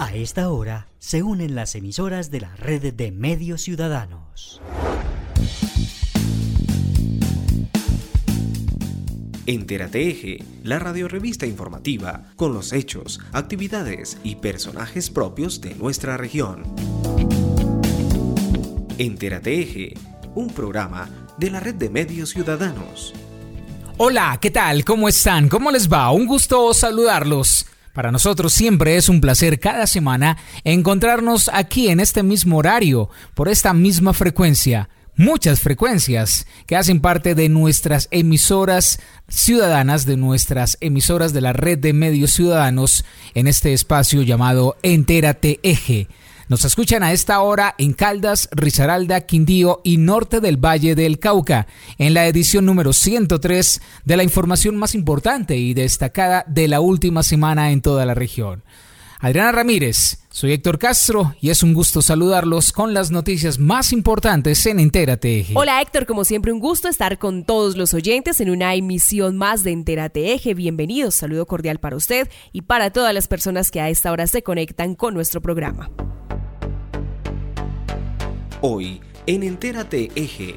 A esta hora se unen las emisoras de la red de medios ciudadanos. Entérate Eje, la radiorevista informativa con los hechos, actividades y personajes propios de nuestra región. Entérate Eje, un programa de la red de medios ciudadanos. Hola, ¿qué tal? ¿Cómo están? ¿Cómo les va? Un gusto saludarlos. Para nosotros siempre es un placer cada semana encontrarnos aquí en este mismo horario, por esta misma frecuencia, muchas frecuencias que hacen parte de nuestras emisoras ciudadanas, de nuestras emisoras de la red de medios ciudadanos en este espacio llamado Entérate Eje. Nos escuchan a esta hora en Caldas, Risaralda, Quindío y norte del Valle del Cauca, en la edición número 103 de la información más importante y destacada de la última semana en toda la región. Adriana Ramírez, soy Héctor Castro y es un gusto saludarlos con las noticias más importantes en Entérate Eje. Hola Héctor, como siempre un gusto estar con todos los oyentes en una emisión más de Entérate Eje. Bienvenidos, saludo cordial para usted y para todas las personas que a esta hora se conectan con nuestro programa. Hoy en Entérate Eje.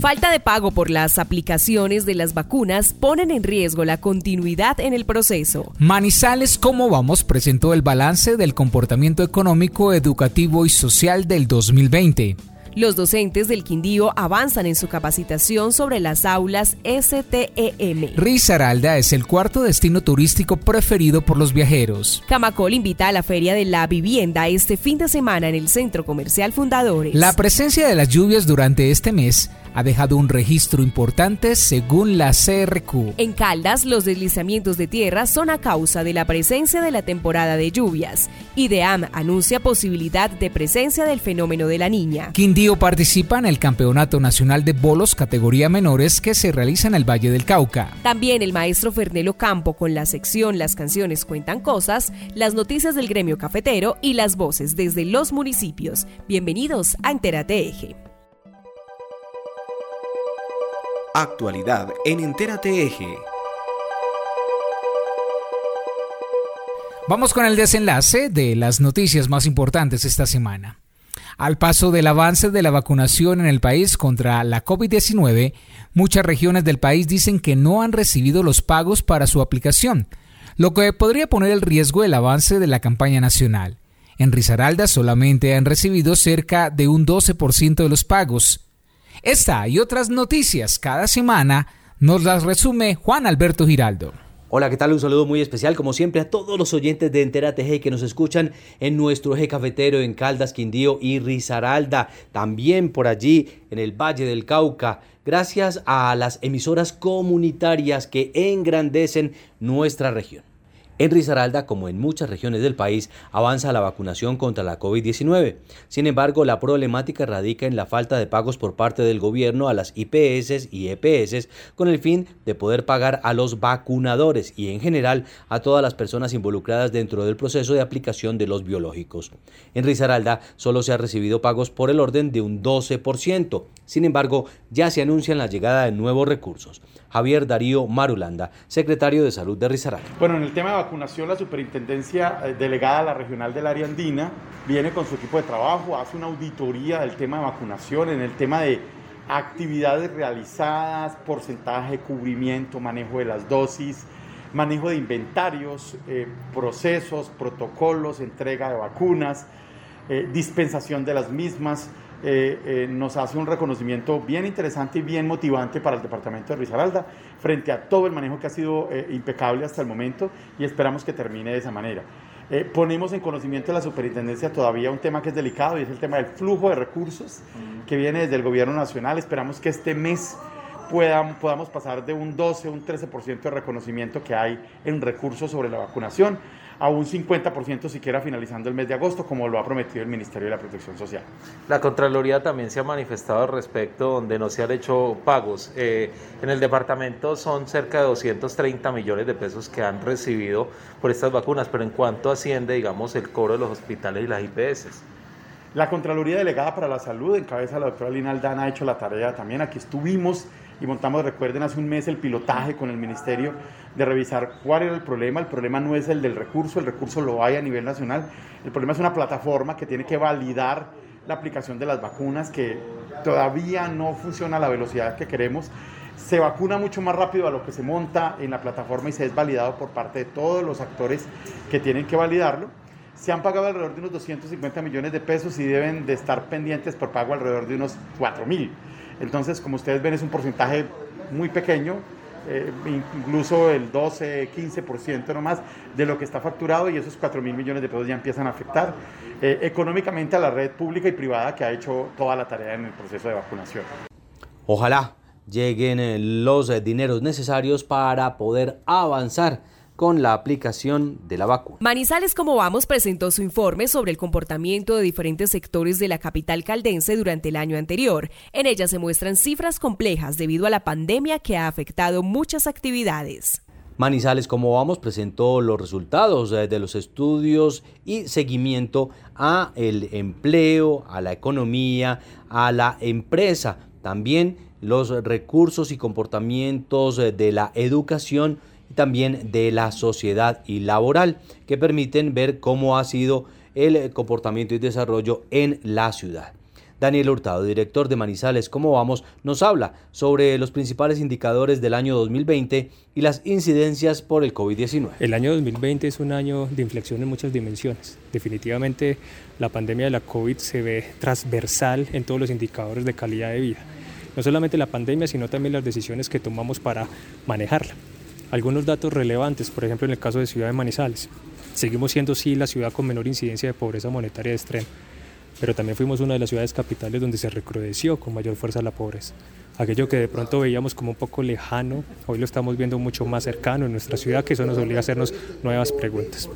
Falta de pago por las aplicaciones de las vacunas ponen en riesgo la continuidad en el proceso. Manizales, ¿cómo vamos? presentó el balance del comportamiento económico, educativo y social del 2020. Los docentes del Quindío avanzan en su capacitación sobre las aulas STEM. Risaralda es el cuarto destino turístico preferido por los viajeros. Camacol invita a la Feria de la Vivienda este fin de semana en el Centro Comercial Fundadores. La presencia de las lluvias durante este mes ha dejado un registro importante según la CRQ. En Caldas, los deslizamientos de tierra son a causa de la presencia de la temporada de lluvias. IDEAM anuncia posibilidad de presencia del fenómeno de la niña. Quindío participa en el Campeonato Nacional de Bolos categoría menores que se realiza en el Valle del Cauca. También el maestro Fernelo Campo con la sección Las canciones cuentan cosas, las noticias del gremio cafetero y las voces desde los municipios. Bienvenidos a Entérate Eje. Actualidad en Entérate Eje. Vamos con el desenlace de las noticias más importantes esta semana. Al paso del avance de la vacunación en el país contra la COVID-19, muchas regiones del país dicen que no han recibido los pagos para su aplicación, lo que podría poner en riesgo el avance de la campaña nacional. En Risaralda solamente han recibido cerca de un 12% de los pagos, esta y otras noticias cada semana nos las resume Juan Alberto Giraldo. Hola, ¿qué tal? Un saludo muy especial, como siempre, a todos los oyentes de Entera TG que nos escuchan en nuestro eje cafetero en Caldas, Quindío y Risaralda, también por allí en el Valle del Cauca, gracias a las emisoras comunitarias que engrandecen nuestra región. En Risaralda, como en muchas regiones del país, avanza la vacunación contra la COVID-19. Sin embargo, la problemática radica en la falta de pagos por parte del gobierno a las IPS y EPS con el fin de poder pagar a los vacunadores y en general a todas las personas involucradas dentro del proceso de aplicación de los biológicos. En Risaralda solo se ha recibido pagos por el orden de un 12%. Sin embargo, ya se anuncian la llegada de nuevos recursos. Javier Darío Marulanda, secretario de Salud de Risaralda. Bueno, en el tema de vacunación, la superintendencia eh, delegada a la regional del área andina viene con su equipo de trabajo, hace una auditoría del tema de vacunación, en el tema de actividades realizadas, porcentaje de cubrimiento, manejo de las dosis, manejo de inventarios, eh, procesos, protocolos, entrega de vacunas, eh, dispensación de las mismas. Eh, eh, nos hace un reconocimiento bien interesante y bien motivante para el departamento de Risaralda frente a todo el manejo que ha sido eh, impecable hasta el momento y esperamos que termine de esa manera. ponemos en conocimiento de la superintendencia todavía un tema que es delicado y es el tema del flujo de recursos que viene desde el gobierno nacional. Esperamos que este mes podamos pasar de un 12, un 13% de reconocimiento que hay en recursos sobre la vacunación a un 50% siquiera finalizando el mes de agosto, como lo ha prometido el Ministerio de la Protección Social. La Contraloría también se ha manifestado al respecto, donde no se han hecho pagos. Eh, en el departamento son cerca de 230 millones de pesos que han recibido por estas vacunas, pero en cuanto asciende, digamos, el cobro de los hospitales y las IPS. La Contraloría Delegada para la Salud, en cabeza de la doctora Lina Aldana, ha hecho la tarea también. Aquí estuvimos y montamos, recuerden, hace un mes el pilotaje con el Ministerio de revisar cuál era el problema. El problema no es el del recurso, el recurso lo hay a nivel nacional. El problema es una plataforma que tiene que validar la aplicación de las vacunas, que todavía no funciona a la velocidad que queremos. Se vacuna mucho más rápido a lo que se monta en la plataforma y se es validado por parte de todos los actores que tienen que validarlo se han pagado alrededor de unos 250 millones de pesos y deben de estar pendientes por pago alrededor de unos 4 mil. Entonces, como ustedes ven, es un porcentaje muy pequeño, eh, incluso el 12, 15% nomás de lo que está facturado y esos 4 mil millones de pesos ya empiezan a afectar eh, económicamente a la red pública y privada que ha hecho toda la tarea en el proceso de vacunación. Ojalá lleguen eh, los dineros necesarios para poder avanzar con la aplicación de la vacuna. Manizales Como Vamos presentó su informe sobre el comportamiento de diferentes sectores de la capital caldense durante el año anterior. En ella se muestran cifras complejas debido a la pandemia que ha afectado muchas actividades. Manizales Como Vamos presentó los resultados eh, de los estudios y seguimiento a el empleo, a la economía, a la empresa, también los recursos y comportamientos eh, de la educación y también de la sociedad y laboral, que permiten ver cómo ha sido el comportamiento y desarrollo en la ciudad. Daniel Hurtado, director de Manizales ¿Cómo vamos?, nos habla sobre los principales indicadores del año 2020 y las incidencias por el COVID-19. El año 2020 es un año de inflexión en muchas dimensiones. Definitivamente la pandemia de la COVID se ve transversal en todos los indicadores de calidad de vida. No solamente la pandemia, sino también las decisiones que tomamos para manejarla. Algunos datos relevantes, por ejemplo en el caso de Ciudad de Manizales. Seguimos siendo sí la ciudad con menor incidencia de pobreza monetaria de extremo, pero también fuimos una de las ciudades capitales donde se recrudeció con mayor fuerza la pobreza. Aquello que de pronto veíamos como un poco lejano, hoy lo estamos viendo mucho más cercano en nuestra ciudad, que eso nos obliga a hacernos nuevas preguntas.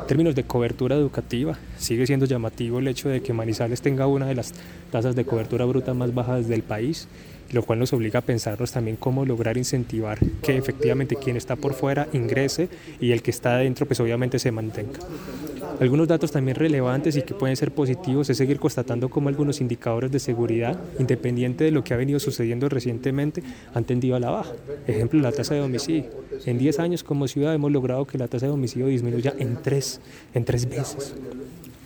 En términos de cobertura educativa, sigue siendo llamativo el hecho de que Manizales tenga una de las tasas de cobertura bruta más bajas del país lo cual nos obliga a pensarnos también cómo lograr incentivar que efectivamente quien está por fuera ingrese y el que está adentro pues obviamente se mantenga. Algunos datos también relevantes y que pueden ser positivos es seguir constatando cómo algunos indicadores de seguridad, independiente de lo que ha venido sucediendo recientemente, han tendido a la baja. Ejemplo, la tasa de homicidio. En 10 años como ciudad hemos logrado que la tasa de homicidio disminuya en tres, en tres veces.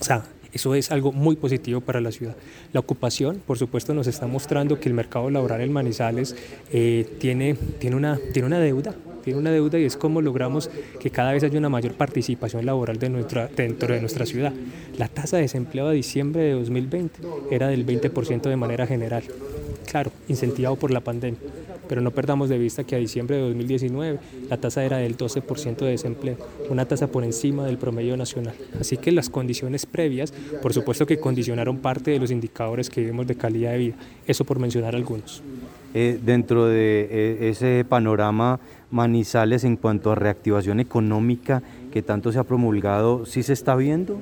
O sea, eso es algo muy positivo para la ciudad. La ocupación, por supuesto, nos está mostrando que el mercado laboral en Manizales eh, tiene, tiene, una, tiene una deuda tiene una deuda y es cómo logramos que cada vez haya una mayor participación laboral de nuestra, dentro de nuestra ciudad. La tasa de desempleo a diciembre de 2020 era del 20% de manera general, claro, incentivado por la pandemia, pero no perdamos de vista que a diciembre de 2019 la tasa era del 12% de desempleo, una tasa por encima del promedio nacional. Así que las condiciones previas, por supuesto que condicionaron parte de los indicadores que vimos de calidad de vida, eso por mencionar algunos. Eh, dentro de eh, ese panorama Manizales en cuanto a reactivación económica que tanto se ha promulgado, ¿sí se está viendo?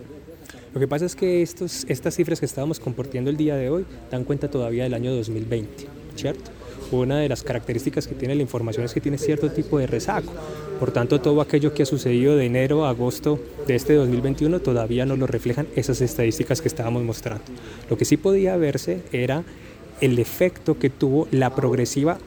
Lo que pasa es que estos, estas cifras que estábamos compartiendo el día de hoy dan cuenta todavía del año 2020, ¿cierto? Una de las características que tiene la información es que tiene cierto tipo de rezago. Por tanto, todo aquello que ha sucedido de enero a agosto de este 2021 todavía no lo reflejan esas estadísticas que estábamos mostrando. Lo que sí podía verse era el efecto que tuvo la progresiva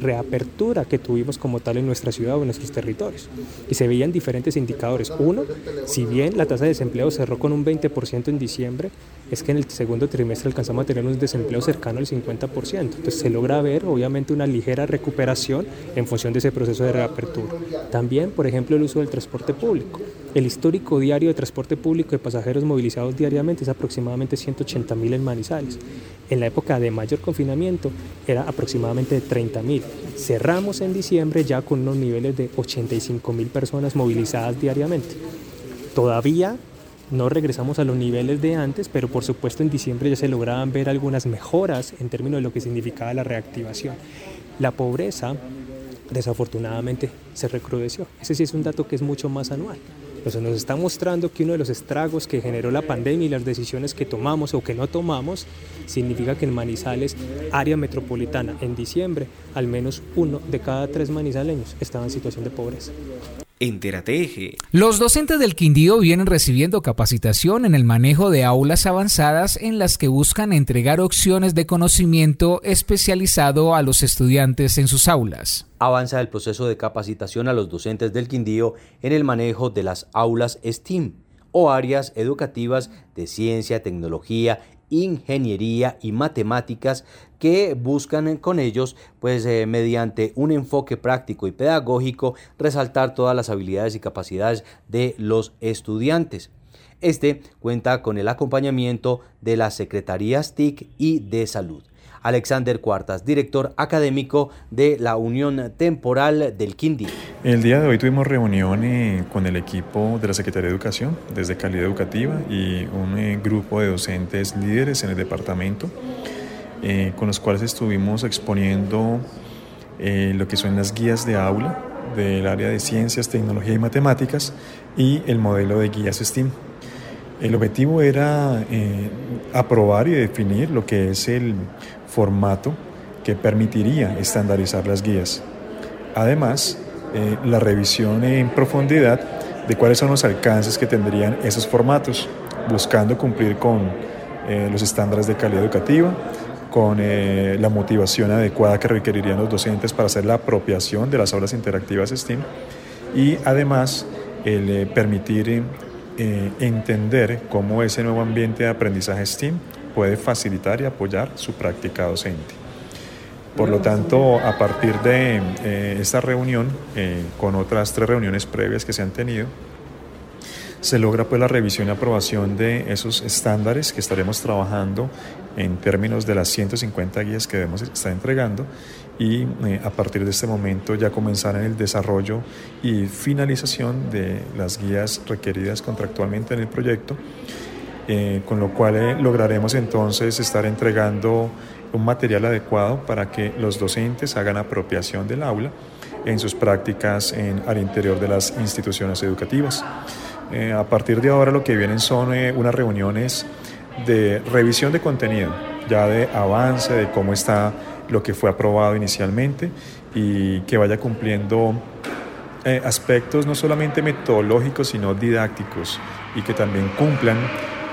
reapertura que tuvimos como tal en nuestra ciudad o en nuestros territorios. Y se veían diferentes indicadores. Uno, si bien la tasa de desempleo cerró con un 20% en diciembre, es que en el segundo trimestre alcanzamos a tener un desempleo cercano al 50%. Entonces se logra ver obviamente una ligera recuperación en función de ese proceso de reapertura. También, por ejemplo, el uso del transporte público. El histórico diario de transporte público de pasajeros movilizados diariamente es aproximadamente 180 mil en Manizales. En la época de mayor confinamiento era aproximadamente de 30 mil. Cerramos en diciembre ya con unos niveles de 85 mil personas movilizadas diariamente. Todavía no regresamos a los niveles de antes, pero por supuesto en diciembre ya se lograban ver algunas mejoras en términos de lo que significaba la reactivación. La pobreza, desafortunadamente, se recrudeció. Ese sí es un dato que es mucho más anual. Entonces nos está mostrando que uno de los estragos que generó la pandemia y las decisiones que tomamos o que no tomamos significa que en Manizales, área metropolitana, en diciembre, al menos uno de cada tres manizaleños estaba en situación de pobreza. Entérate Eje. Los docentes del Quindío vienen recibiendo capacitación en el manejo de aulas avanzadas en las que buscan entregar opciones de conocimiento especializado a los estudiantes en sus aulas. Avanza el proceso de capacitación a los docentes del Quindío en el manejo de las aulas STEAM o áreas educativas de ciencia, tecnología ingeniería y matemáticas que buscan con ellos, pues eh, mediante un enfoque práctico y pedagógico, resaltar todas las habilidades y capacidades de los estudiantes. Este cuenta con el acompañamiento de las Secretarías TIC y de Salud. Alexander Cuartas, director académico de la Unión Temporal del Quindío. El día de hoy tuvimos reunión eh, con el equipo de la Secretaría de Educación, desde Calidad Educativa, y un eh, grupo de docentes líderes en el departamento, eh, con los cuales estuvimos exponiendo lo que son las guías de aula del área de ciencias, tecnología y matemáticas y el modelo de guías STEAM. El objetivo era aprobar y definir lo que es el formato que permitiría estandarizar las guías. Además, eh, la revisión en profundidad de cuáles son los alcances que tendrían esos formatos, buscando cumplir con eh, los estándares de calidad educativa, con eh, la motivación adecuada que requerirían los docentes para hacer la apropiación de las aulas interactivas STEAM y además el permitir entender cómo ese nuevo ambiente de aprendizaje STEAM puede facilitar y apoyar su práctica docente. Por lo tanto, a partir de eh, esta reunión, eh, con otras tres reuniones previas que se han tenido, se logra pues la revisión y aprobación de esos estándares que estaremos trabajando en términos de las 150 guías que debemos estar entregando y eh, a partir de este momento ya comenzar en el desarrollo y finalización de las guías requeridas contractualmente en el proyecto eh, con lo cual eh, lograremos entonces estar entregando un material adecuado para que los docentes hagan apropiación del aula en sus prácticas en, al interior de las instituciones educativas. Eh, a partir de ahora lo que vienen son unas reuniones de revisión de contenido, ya de avance de cómo está lo que fue aprobado inicialmente y que vaya cumpliendo aspectos no solamente metodológicos, sino didácticos y que también cumplan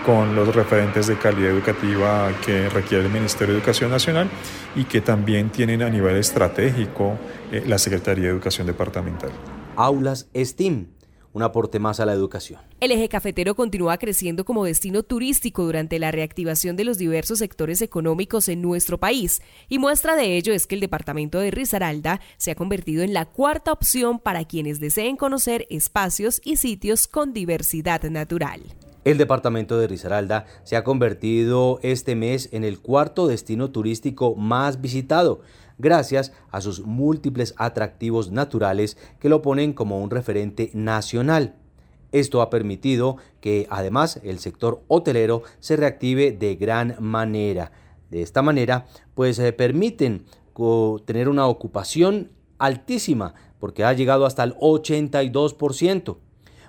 con los referentes de calidad educativa que requiere el Ministerio de Educación Nacional y que también tienen a nivel estratégico eh, la Secretaría de Educación Departamental. Aulas STEAM un aporte más a la educación. El eje cafetero continúa creciendo como destino turístico durante la reactivación de los diversos sectores económicos en nuestro país, y muestra de ello es que el departamento de Risaralda se ha convertido en la cuarta opción para quienes deseen conocer espacios y sitios con diversidad natural. El departamento de Risaralda se ha convertido este mes en el cuarto destino turístico más visitado, gracias a sus múltiples atractivos naturales que lo ponen como un referente nacional. Esto ha permitido que además el sector hotelero se reactive de gran manera. De esta manera, pues se permiten tener una ocupación altísima, porque ha llegado hasta el 82%.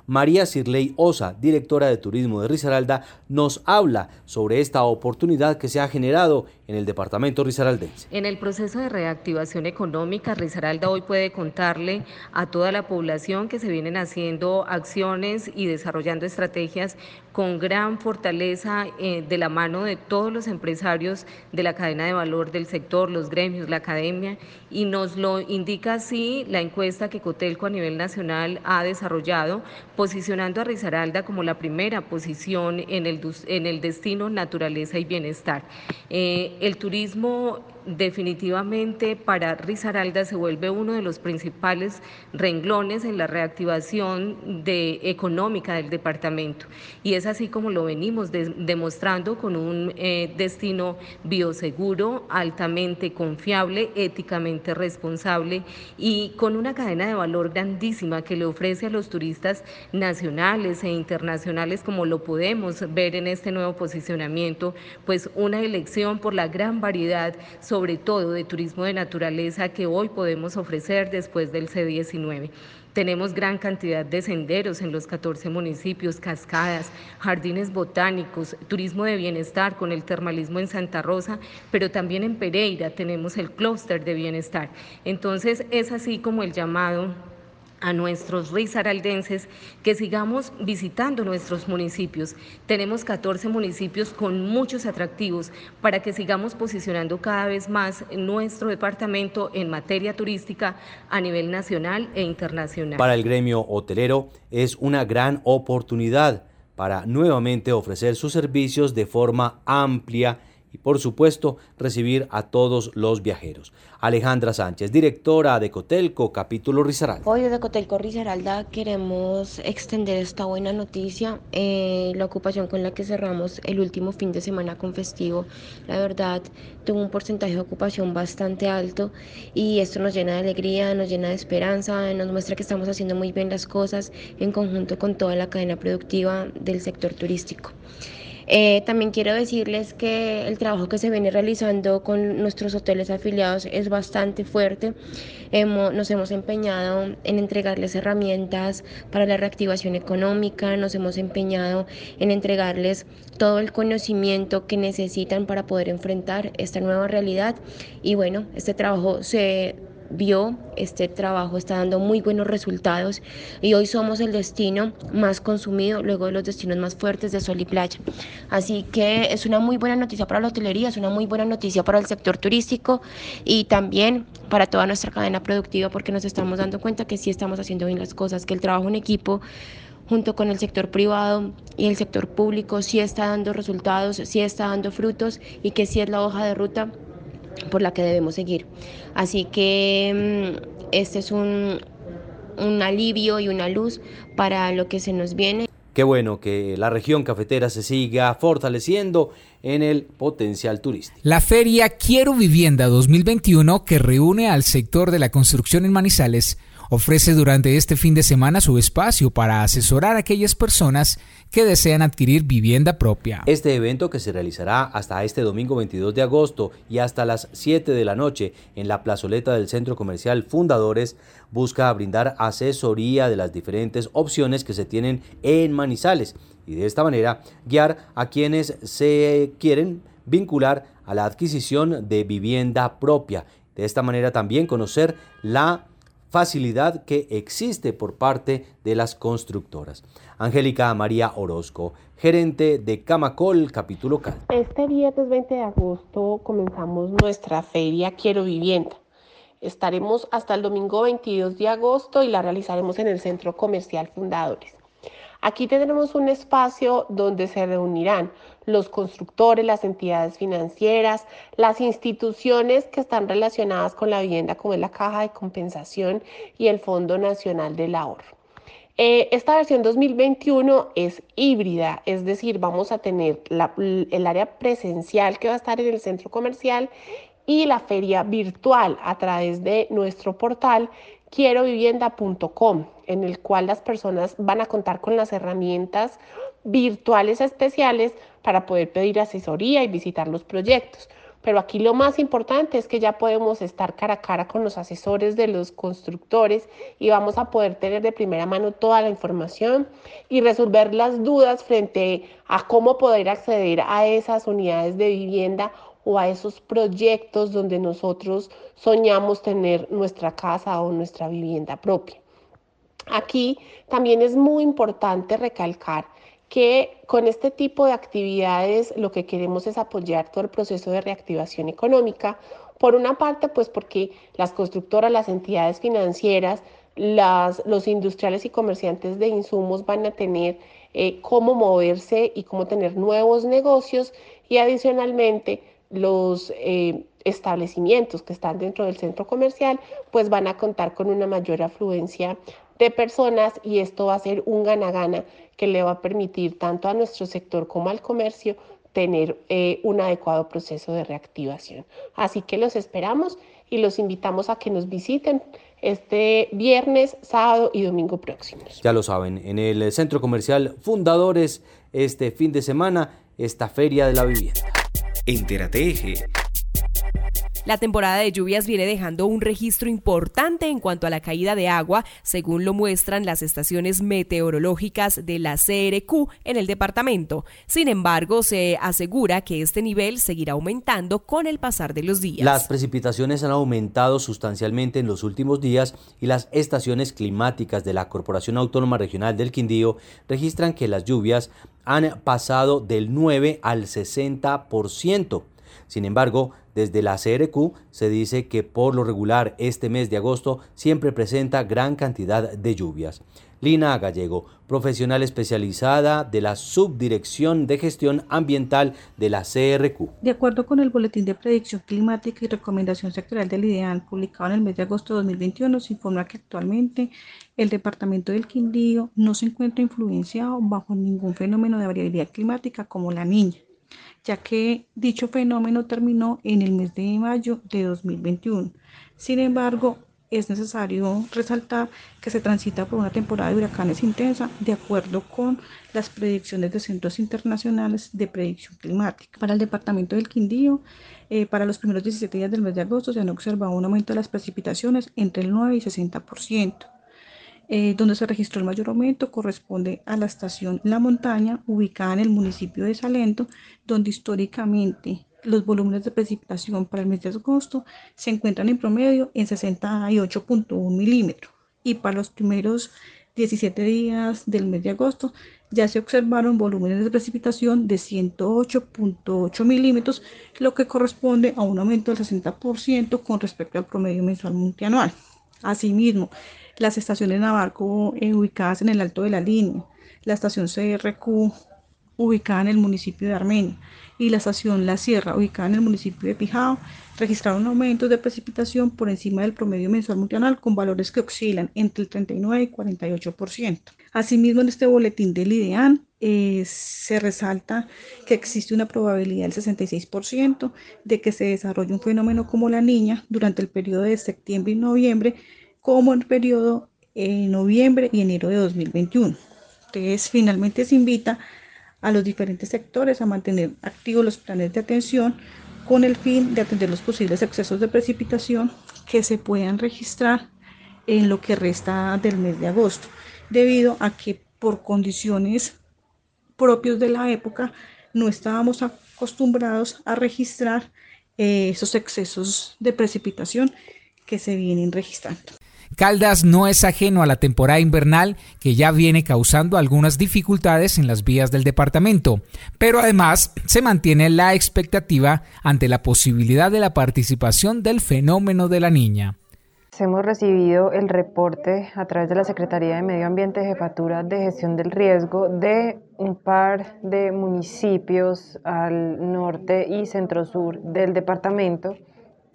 María Sirley Osa, directora de Turismo de Risaralda, nos habla sobre esta oportunidad que se ha generado en el departamento risaraldense. En el proceso de reactivación económica, Risaralda hoy puede contarle a toda la población que se vienen haciendo acciones y desarrollando estrategias con gran fortaleza eh, de la mano de todos los empresarios de la cadena de valor del sector, los gremios, la academia, y nos lo indica así la encuesta que Cotelco a nivel nacional ha desarrollado, posicionando a Risaralda como la primera posición en el, en el destino naturaleza y bienestar. Eh, el turismo definitivamente para Risaralda se vuelve uno de los principales renglones en la reactivación económica del departamento. Y es así como lo venimos demostrando con un eh, destino bioseguro, altamente confiable, éticamente responsable y con una cadena de valor grandísima que le ofrece a los turistas nacionales e internacionales, como lo podemos ver en este nuevo posicionamiento, pues una elección por la gran variedad sobre todo de turismo de naturaleza que hoy podemos ofrecer después del C19. Tenemos gran cantidad de senderos en los 14 municipios, cascadas, jardines botánicos, turismo de bienestar con el termalismo en Santa Rosa, pero también en Pereira tenemos el clúster de bienestar. Entonces es así como el llamado a nuestros risaraldenses que sigamos visitando nuestros municipios. Tenemos 14 municipios con muchos atractivos para que sigamos posicionando cada vez más nuestro departamento en materia turística a nivel nacional e internacional. Para el gremio hotelero es una gran oportunidad para nuevamente ofrecer sus servicios de forma amplia y por supuesto recibir a todos los viajeros. Alejandra Sánchez, directora de Cotelco, capítulo Risaralda. Hoy desde Cotelco Risaralda queremos extender esta buena noticia, eh, la ocupación con la que cerramos el último fin de semana con festivo, la verdad tuvo un porcentaje de ocupación bastante alto y esto nos llena de alegría, nos llena de esperanza, nos muestra que estamos haciendo muy bien las cosas en conjunto con toda la cadena productiva del sector turístico. Eh, también quiero decirles que el trabajo que se viene realizando con nuestros hoteles afiliados es bastante fuerte. nos hemos empeñado en entregarles herramientas para la reactivación económica, nos hemos empeñado en entregarles todo el conocimiento que necesitan para poder enfrentar esta nueva realidad y bueno, este trabajo se vio este trabajo está dando muy buenos resultados y hoy somos el destino más consumido luego de los destinos más fuertes de sol y playa. Así que es una muy buena noticia para la hotelería, es una muy buena noticia para el sector turístico y también para toda nuestra cadena productiva porque nos estamos dando cuenta que sí estamos haciendo bien las cosas, que el trabajo en equipo junto con el sector privado y el sector público sí está dando resultados, sí está dando frutos y que sí es la hoja de ruta por la que debemos seguir. Así que mm, este es un, un alivio y una luz para lo que se nos viene. Qué bueno que la región cafetera se siga fortaleciendo en el potencial turístico. La feria Quiero Vivienda 2021, que reúne al sector de la construcción en Manizales, ofrece durante este fin de semana su espacio para asesorar a aquellas personas que desean adquirir vivienda propia. Este evento que se realizará hasta este domingo 22 de agosto y hasta las 7 de la noche en la plazoleta del Centro Comercial Fundadores busca brindar asesoría de las diferentes opciones que se tienen en Manizales y de esta manera guiar a quienes se quieren vincular a la adquisición de vivienda propia. De esta manera también conocer la facilidad que existe por parte de las constructoras. Angélica María Orozco, gerente de Camacol, capítulo Cal. Este viernes 20 de agosto comenzamos nuestra feria Quiero Vivienda. Estaremos hasta el domingo 22 de agosto y la realizaremos en el Centro Comercial Fundadores. Aquí tendremos un espacio donde se reunirán los constructores, las entidades financieras, las instituciones que están relacionadas con la vivienda, como es la Caja de Compensación y el Fondo Nacional del Ahorro. Eh, esta versión 2021 es híbrida, es decir, vamos a tener el área presencial que va a estar en el centro comercial y la feria virtual a través de nuestro portal quierovivienda.com, en el cual las personas van a contar con las herramientas virtuales especiales para poder pedir asesoría y visitar los proyectos. Pero aquí lo más importante es que ya podemos estar cara a cara con los asesores de los constructores y vamos a poder tener de primera mano toda la información y resolver las dudas frente a cómo poder acceder a esas unidades de vivienda o a esos proyectos donde nosotros soñamos tener nuestra casa o nuestra vivienda propia. Aquí también es muy importante recalcar que con este tipo de actividades lo que queremos es apoyar todo el proceso de reactivación económica. Por una parte, pues porque las constructoras, las entidades financieras, los industriales y comerciantes de insumos van a tener eh, cómo moverse y cómo tener nuevos negocios y adicionalmente los eh, establecimientos que están dentro del centro comercial pues van a contar con una mayor afluencia de personas y esto va a ser un gana-gana que le va a permitir tanto a nuestro sector como al comercio tener eh, un adecuado proceso de reactivación. Así que los esperamos y los invitamos a que nos visiten este viernes, sábado y domingo próximos. Ya lo saben, en el Centro Comercial Fundadores este fin de semana, esta Feria de la Vivienda. Entérate Eje La temporada de lluvias viene dejando un registro importante en cuanto a la caída de agua, según lo muestran las estaciones meteorológicas de la CRQ en el departamento. Sin embargo, se asegura que este nivel seguirá aumentando con el pasar de los días. Las precipitaciones han aumentado sustancialmente en los últimos días y las estaciones climáticas de la Corporación Autónoma Regional del Quindío registran que las lluvias han pasado del 9 al 60%. Sin embargo, desde la CRQ se dice que por lo regular este mes de agosto siempre presenta gran cantidad de lluvias. Lina Gallego, profesional especializada de la Subdirección de Gestión Ambiental de la CRQ. De acuerdo con el Boletín de Predicción Climática y Recomendación Sectorial del IDEAN, publicado en el mes de agosto de 2021, se informa que actualmente el departamento del Quindío no se encuentra influenciado bajo ningún fenómeno de variabilidad climática como la niña ya que dicho fenómeno terminó en el mes de mayo de 2021. Sin embargo, es necesario resaltar que se transita por una temporada de huracanes intensa de acuerdo con las predicciones de centros internacionales de predicción climática. Para el departamento del Quindío, eh, para los primeros 17 días del mes de agosto se han observado un aumento de las precipitaciones entre el 9 y 60%. Eh, donde se registró el mayor aumento corresponde a la estación La Montaña, ubicada en el municipio de Salento, donde históricamente los volúmenes de precipitación para el mes de agosto se encuentran en promedio en 68.1 milímetros y para los primeros 17 días del mes de agosto ya se observaron volúmenes de precipitación de 108.8 milímetros, lo que corresponde a un aumento del 60% con respecto al promedio mensual multianual. Asimismo, las estaciones Navarco eh, ubicadas en el alto de la línea, la estación CRQ ubicada en el municipio de Armenia y la estación La Sierra ubicada en el municipio de Pijao registraron aumentos de precipitación por encima del promedio mensual multianual con valores que oscilan entre el 39 y 48%. Asimismo, en este boletín del IDEAN eh, se resalta que existe una probabilidad del 66% de que se desarrolle un fenómeno como la niña durante el periodo de septiembre y noviembre como en el periodo en noviembre y enero de 2021. Entonces, finalmente se invita a los diferentes sectores a mantener activos los planes de atención con el fin de atender los posibles excesos de precipitación que se puedan registrar en lo que resta del mes de agosto, debido a que por condiciones propios de la época no estábamos acostumbrados a registrar eh, esos excesos de precipitación que se vienen registrando. Caldas no es ajeno a la temporada invernal que ya viene causando algunas dificultades en las vías del departamento, pero además se mantiene la expectativa ante la posibilidad de la participación del fenómeno de la niña. Hemos recibido el reporte a través de la Secretaría de Medio Ambiente, Jefatura de Gestión del Riesgo, de un par de municipios al norte y centro-sur del departamento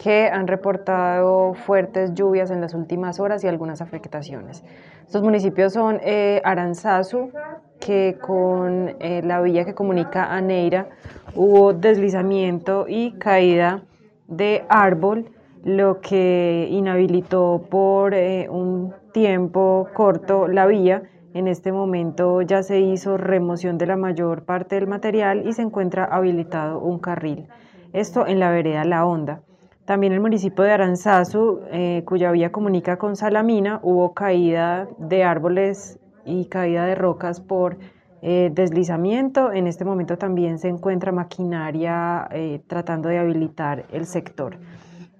que han reportado fuertes lluvias en las últimas horas y algunas afectaciones. Estos municipios son eh, Aranzazu, que con eh, la vía que comunica a Neira hubo deslizamiento y caída de árbol, lo que inhabilitó por eh, un tiempo corto la vía. En este momento ya se hizo remoción de la mayor parte del material y se encuentra habilitado un carril. Esto en la vereda La Honda. También el municipio de Aranzazu, eh, cuya vía comunica con Salamina, hubo caída de árboles y caída de rocas por eh, deslizamiento. En este momento también se encuentra maquinaria eh, tratando de habilitar el sector.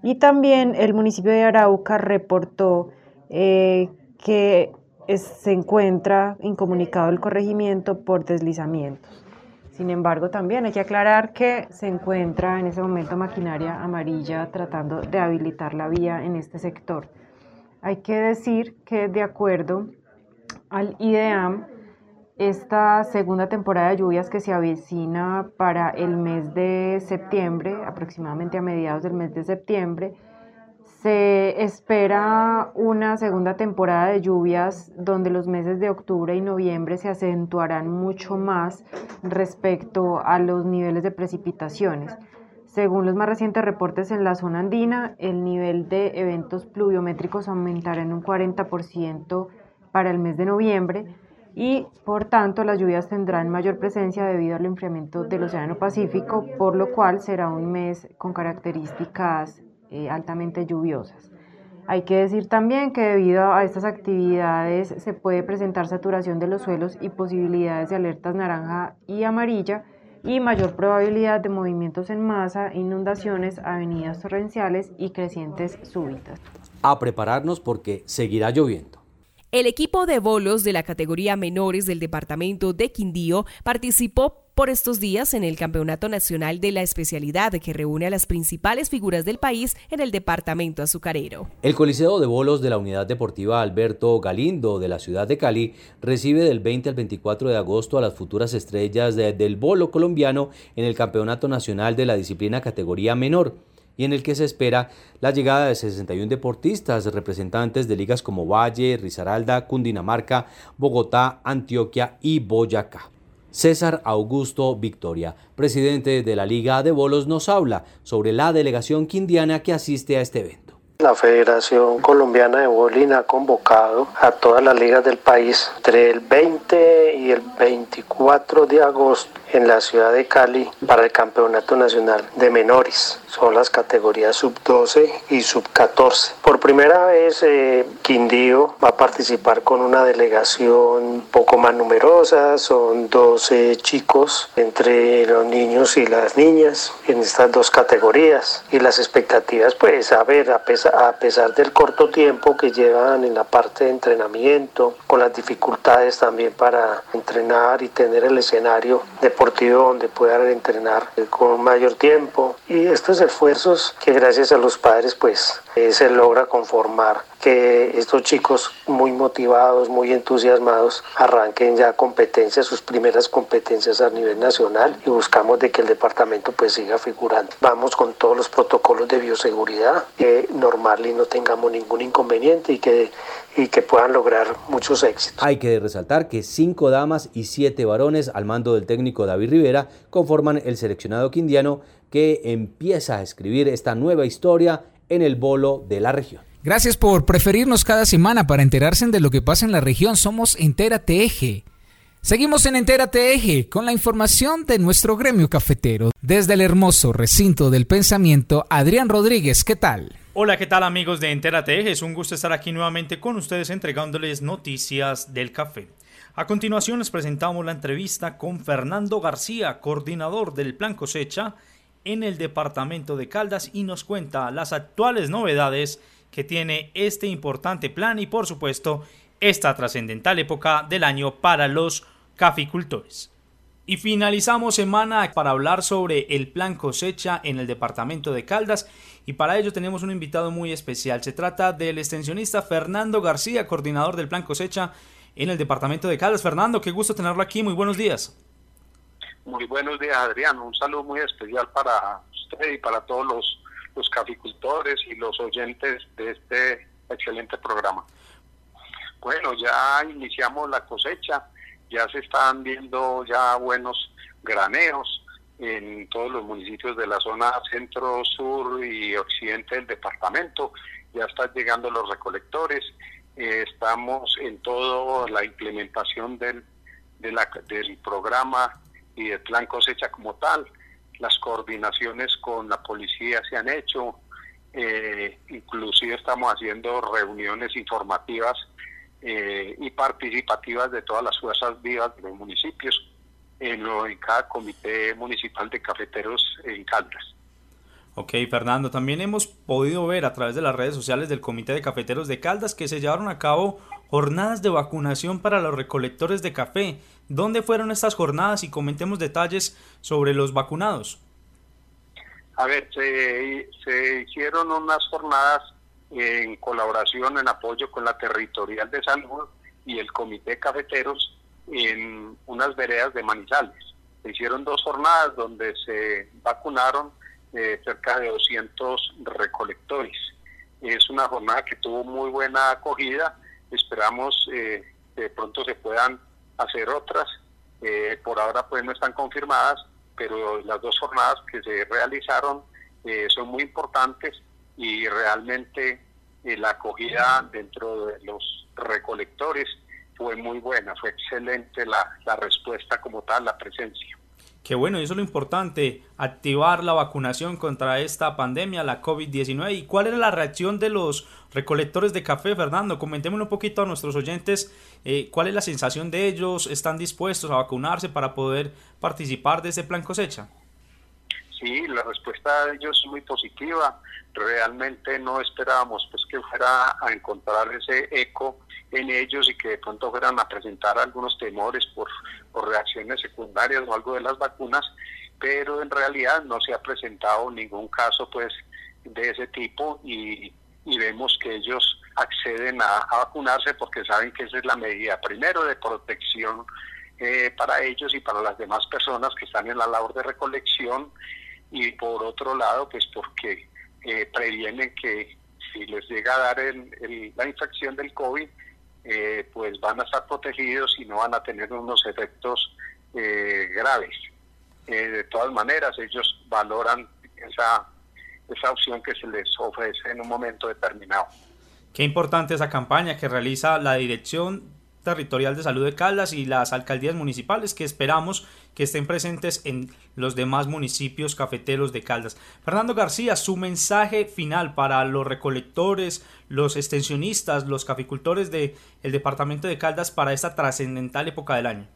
Y también el municipio de Arauca reportó que se encuentra incomunicado el corregimiento por deslizamientos. Sin embargo, también hay que aclarar que se encuentra en ese momento maquinaria amarilla tratando de habilitar la vía en este sector. Hay que decir que de acuerdo al IDEAM, esta segunda temporada de lluvias que se avecina para el mes de septiembre, aproximadamente a mediados del mes de septiembre, se espera una segunda temporada de lluvias donde los meses de octubre y noviembre se acentuarán mucho más respecto a los niveles de precipitaciones. Según los más recientes reportes en la zona andina, el nivel de eventos pluviométricos aumentará en un 40% para el mes de noviembre y por tanto las lluvias tendrán mayor presencia debido al enfriamiento del Océano Pacífico, por lo cual será un mes con características eh, altamente lluviosas. Hay que decir también que debido a estas actividades se puede presentar saturación de los suelos y posibilidades de alertas naranja y amarilla y mayor probabilidad de movimientos en masa, inundaciones, avenidas torrenciales y crecientes súbitas. A prepararnos porque seguirá lloviendo. El equipo de bolos de la categoría menores del departamento de Quindío participó por estos días en el Campeonato Nacional de la Especialidad que reúne a las principales figuras del país en el departamento azucarero. El Coliseo de Bolos de la Unidad Deportiva Alberto Galindo de la ciudad de Cali recibe del 20 al 24 de agosto a las futuras estrellas del bolo colombiano en el Campeonato Nacional de la disciplina categoría menor y en el que se espera la llegada de 61 deportistas representantes de ligas como Valle, Risaralda, Cundinamarca, Bogotá, Antioquia y Boyacá. César Augusto Victoria, presidente de la Liga de Bolos, nos habla sobre la delegación quindiana que asiste a este evento. La Federación Colombiana de Bolín ha convocado a todas las ligas del país entre el 20 y el 24 de agosto en la ciudad de Cali para el Campeonato Nacional de Menores. Son las categorías sub-12 y sub-14. Por primera vez, eh, Quindío va a participar con una delegación poco más numerosa. Son 12 chicos entre los niños y las niñas en estas dos categorías. Y las expectativas, pues, a ver, a pesar, a pesar del corto tiempo que llevan en la parte de entrenamiento, con las dificultades también para entrenar y tener el escenario de donde puedan entrenar con mayor tiempo. Y estos esfuerzos que gracias a los padres pues eh, se logra conformar que estos chicos muy motivados, muy entusiasmados arranquen ya competencias, sus primeras competencias a nivel nacional y buscamos de que el departamento pues siga figurando. Vamos con todos los protocolos de bioseguridad que normal y no tengamos ningún inconveniente y que y que puedan lograr muchos éxitos. Hay que resaltar que cinco damas y siete varones al mando del técnico David Rivera conforman el seleccionado quindiano que empieza a escribir esta nueva historia en el bolo de la región. Gracias por preferirnos cada semana para enterarse de lo que pasa en la región. Somos Entera Eje. Seguimos en Entera Eje con la información de nuestro gremio cafetero. Desde el hermoso recinto del pensamiento, Adrián Rodríguez, ¿qué tal? Hola, ¿qué tal amigos de Entérate? Es un gusto estar aquí nuevamente con ustedes entregándoles noticias del café. A continuación les presentamos la entrevista con Fernando García, coordinador del Plan Cosecha en el departamento de Caldas y nos cuenta las actuales novedades que tiene este importante plan y por supuesto esta trascendental época del año para los caficultores. Y finalizamos semana para hablar sobre el plan cosecha en el departamento de Caldas y para ello tenemos un invitado muy especial. Se trata del extensionista Fernando García, coordinador del plan cosecha en el departamento de Caldas. Fernando, qué gusto tenerlo aquí. Muy buenos días. Muy buenos días, Adrián. Un saludo muy especial para usted y para todos los, los caficultores y los oyentes de este excelente programa. Bueno, ya iniciamos la cosecha ya se están viendo ya buenos graneos en todos los municipios de la zona centro, sur y occidente del departamento. Ya están llegando los recolectores. Eh, estamos en toda la implementación del, del programa y del plan cosecha como tal. Las coordinaciones con la policía se han hecho. Eh, inclusive estamos haciendo reuniones informativas eh, y participativas de todas las fuerzas vivas de los municipios en, lo, en cada comité municipal de cafeteros en Caldas. Ok, Fernando, también hemos podido ver a través de las redes sociales del Comité de Cafeteros de Caldas que se llevaron a cabo jornadas de vacunación para los recolectores de café. ¿Dónde fueron estas jornadas y comentemos detalles sobre los vacunados? A ver, se, hicieron unas jornadas en colaboración, en apoyo con la Territorial de Salud y el Comité Cafeteros en unas veredas de Manizales. Se hicieron dos jornadas donde se vacunaron eh, cerca de 200 recolectores. Es una jornada que tuvo muy buena acogida. Esperamos eh, que pronto se puedan hacer otras. Eh, por ahora pues no están confirmadas, pero las dos jornadas que se realizaron son muy importantes y realmente eh, la acogida dentro de los recolectores fue muy buena, fue excelente la, la respuesta como tal, la presencia. Que bueno, eso es lo importante, activar la vacunación contra esta pandemia, la COVID-19. ¿Y cuál era la reacción de los recolectores de café, Fernando? Comentémoslo un poquito a nuestros oyentes, eh, ¿cuál es la sensación de ellos? ¿Están dispuestos a vacunarse para poder participar de ese plan cosecha? Sí, la respuesta de ellos es muy positiva. Realmente no esperábamos pues que fuera a encontrar ese eco en ellos y que de pronto fueran a presentar algunos temores por, reacciones secundarias o algo de las vacunas, pero en realidad no se ha presentado ningún caso pues de ese tipo y, vemos que ellos acceden a, vacunarse porque saben que esa es la medida primero de protección eh, para ellos y para las demás personas que están en la labor de recolección y por otro lado pues porque eh, previenen que si les llega a dar la infección del COVID eh, pues van a estar protegidos y no van a tener unos efectos eh, graves. Eh, de todas maneras, ellos valoran esa, esa opción que se les ofrece en un momento determinado. Qué importante esa campaña que realiza la Dirección Territorial de Salud de Caldas y las alcaldías municipales que esperamos que estén presentes en los demás municipios cafeteros de Caldas. Fernando García, su mensaje final para los recolectores, los extensionistas, los caficultores del el departamento de Caldas para esta trascendental época del año.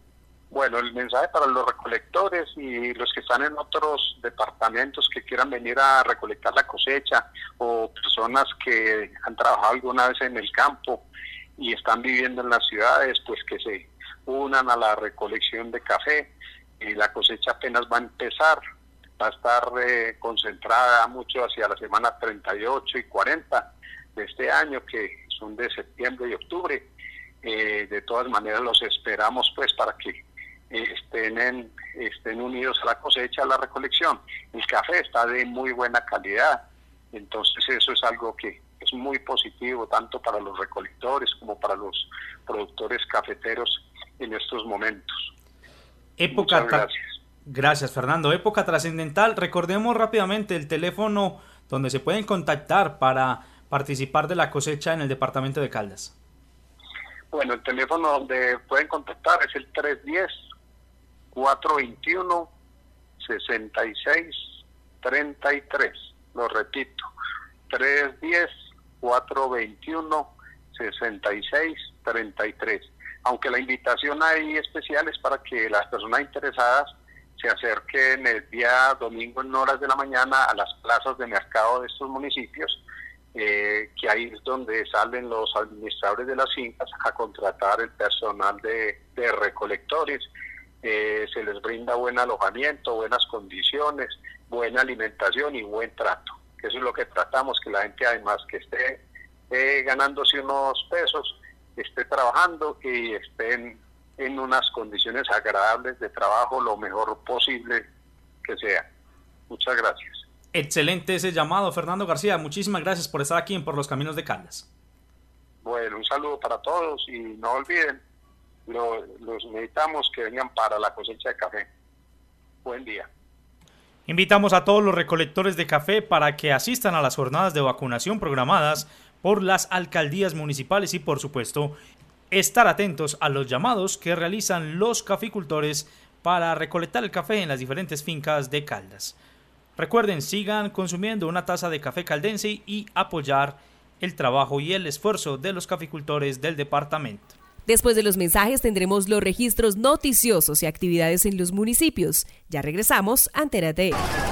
Bueno, el mensaje para los recolectores y los que están en otros departamentos que quieran venir a recolectar la cosecha o personas que han trabajado alguna vez en el campo y están viviendo en las ciudades, pues que se unan a la recolección de café y la cosecha apenas va a empezar, va a estar eh, concentrada mucho hacia la semana 38 y 40 de este año, que son de septiembre y octubre. Eh, de todas maneras los esperamos pues para que eh, estén, estén unidos a la cosecha, a la recolección. El café está de muy buena calidad, entonces eso es algo que es muy positivo tanto para los recolectores como para los productores cafeteros en estos momentos. Época gracias. Gracias, Fernando. Época trascendental. Recordemos rápidamente el teléfono donde se pueden contactar para participar de la cosecha en el departamento de Caldas. Bueno, el teléfono donde pueden contactar es el 310-421-6633. Lo repito, 310-421-6633 aunque la invitación ahí especial es para que las personas interesadas se acerquen el día domingo en horas de la mañana a las plazas de mercado de estos municipios, eh, que ahí es donde salen los administradores de las fincas a contratar el personal de, recolectores. Eh, se les brinda buen alojamiento, buenas condiciones, buena alimentación y buen trato. Eso es lo que tratamos, que la gente además que esté eh, ganándose unos pesos, esté trabajando y estén en unas condiciones agradables de trabajo lo mejor posible que sea. Muchas gracias. Excelente ese llamado, Fernando García. Muchísimas gracias por estar aquí en Por los Caminos de Caldas. Bueno, un saludo para todos y no olviden, los necesitamos que vengan para la cosecha de café. Buen día. Invitamos a todos los recolectores de café para que asistan a las jornadas de vacunación programadas por las alcaldías municipales y por supuesto estar atentos a los llamados que realizan los caficultores para recolectar el café en las diferentes fincas de Caldas. Recuerden, sigan consumiendo una taza de café caldense y apoyar el trabajo y el esfuerzo de los caficultores del departamento. Después de los mensajes tendremos los registros noticiosos y actividades en los municipios. Ya regresamos a Entérate.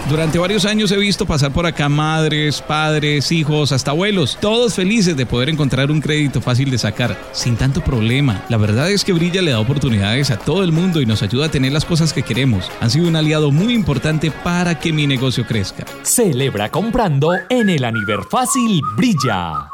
Durante varios años he visto pasar por acá madres, padres, hijos, hasta abuelos, todos felices de poder encontrar un crédito fácil de sacar, sin tanto problema. La verdad es que Brilla le da oportunidades a todo el mundo y nos ayuda a tener las cosas que queremos. Han sido un aliado muy importante para que mi negocio crezca. Celebra comprando en el Aniver Fácil Brilla.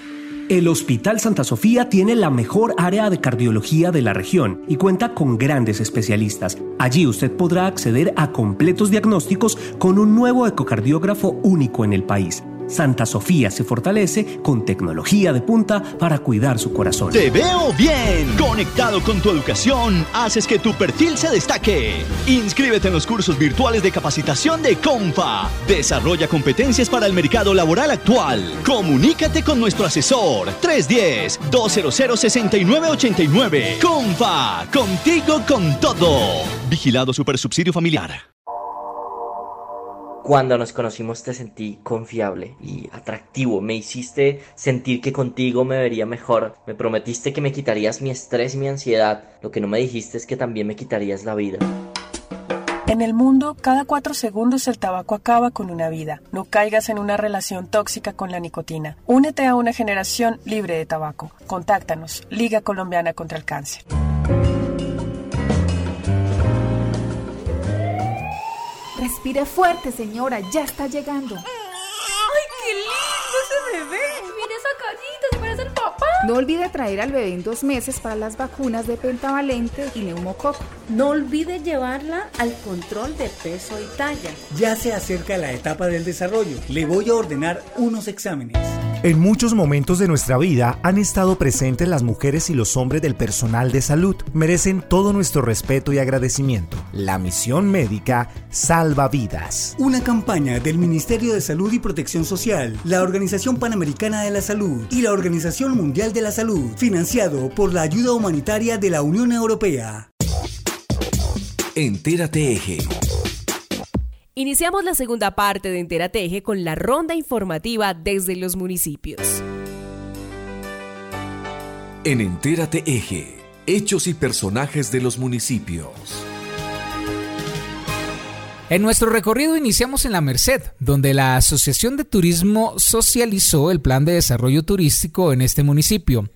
El Hospital Santa Sofía tiene la mejor área de cardiología de la región y cuenta con grandes especialistas. Allí usted podrá acceder a completos diagnósticos con un nuevo ecocardiógrafo único en el país Santa Sofía se fortalece con tecnología de punta para cuidar su corazón. Te veo bien. Conectado con tu educación, haces que tu perfil se destaque. Inscríbete en los cursos virtuales de capacitación de Confa. Desarrolla competencias para el mercado laboral actual. Comunícate con nuestro asesor 310-200-6989. Confa, contigo con todo. Vigilado Supersubsidio Familiar. Cuando nos conocimos te sentí confiable y atractivo. Me hiciste sentir que contigo me vería mejor. Me prometiste que me quitarías mi estrés y mi ansiedad. Lo que no me dijiste es que también me quitarías la vida. En el mundo, cada cuatro segundos el tabaco acaba con una vida. No caigas en una relación tóxica con la nicotina. Únete a una generación libre de tabaco. Contáctanos. Liga Colombiana contra el Cáncer. Respire fuerte, señora, ya está llegando. ¡Ay, qué lindo ese bebé! Mire esa carita, se parece al papá. No olvide traer al bebé en dos meses para las vacunas de pentavalente y neumococo. No olvide llevarla al control de peso y talla. Ya se acerca la etapa del desarrollo. Le voy a ordenar unos exámenes. En muchos momentos de nuestra vida han estado presentes las mujeres y los hombres del personal de salud. Merecen todo nuestro respeto y agradecimiento. La misión médica salva vidas. Una campaña del Ministerio de Salud y Protección Social, la Organización Panamericana de la Salud y la Organización Mundial de la Salud, financiado por la ayuda humanitaria de la Unión Europea. Entérate Eje. Iniciamos la segunda parte de Entérate Eje con la ronda informativa desde los municipios. En Entérate Eje, hechos y personajes de los municipios. En nuestro recorrido iniciamos en La Merced, donde la Asociación de Turismo socializó el plan de desarrollo turístico en este municipio.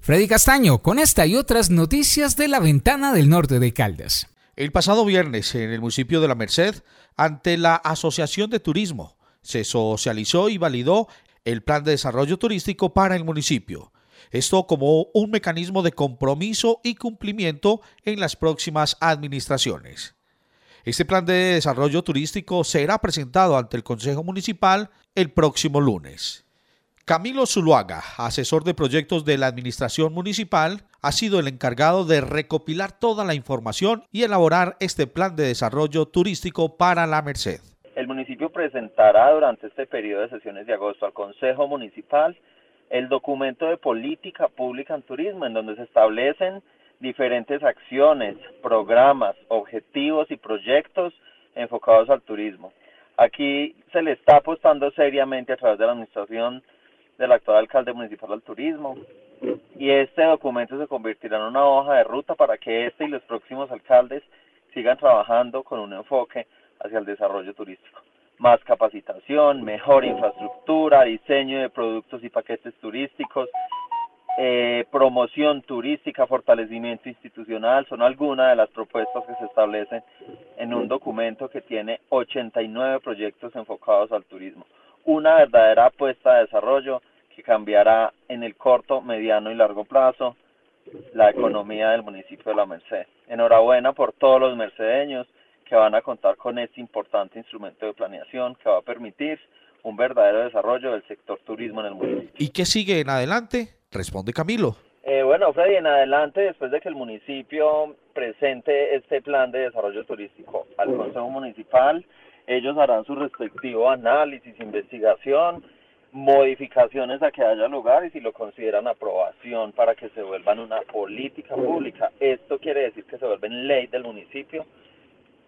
Freddy Castaño, con esta y otras noticias de la ventana del norte de Caldas. El pasado viernes, en el municipio de La Merced, ante la Asociación de Turismo, se socializó y validó el plan de desarrollo turístico para el municipio. Esto como un mecanismo de compromiso y cumplimiento en las próximas administraciones. Este plan de desarrollo turístico será presentado ante el Consejo Municipal el próximo lunes. Camilo Zuluaga, asesor de proyectos de la Administración Municipal, ha sido el encargado de recopilar toda la información y elaborar este plan de desarrollo turístico para la Merced. El municipio presentará durante este periodo de sesiones de agosto al Consejo Municipal el documento de política pública en turismo, en donde se establecen diferentes acciones, programas, objetivos y proyectos enfocados al turismo. Aquí se le está apostando seriamente a través de la administración del actual alcalde municipal al turismo. Y este documento se convertirá en una hoja de ruta para que este y los próximos alcaldes sigan trabajando con un enfoque hacia el desarrollo turístico. Más capacitación, mejor infraestructura, diseño de productos y paquetes turísticos, eh, promoción turística, fortalecimiento institucional, son algunas de las propuestas que se establecen en un documento que tiene 89 proyectos enfocados al turismo. Una verdadera apuesta de desarrollo que cambiará en el corto, mediano y largo plazo la economía del municipio de La Merced. Enhorabuena por todos los mercedeños que van a contar con este importante instrumento de planeación que va a permitir un verdadero desarrollo del sector turismo en el municipio. ¿Y qué sigue en adelante? Responde Camilo. Eh, bueno, Freddy, en adelante, después de que el municipio presente este plan de desarrollo turístico al Consejo Municipal, ellos harán su respectivo análisis, investigación, modificaciones a que haya lugar y si lo consideran aprobación para que se vuelvan una política pública. Esto quiere decir que se vuelven ley del municipio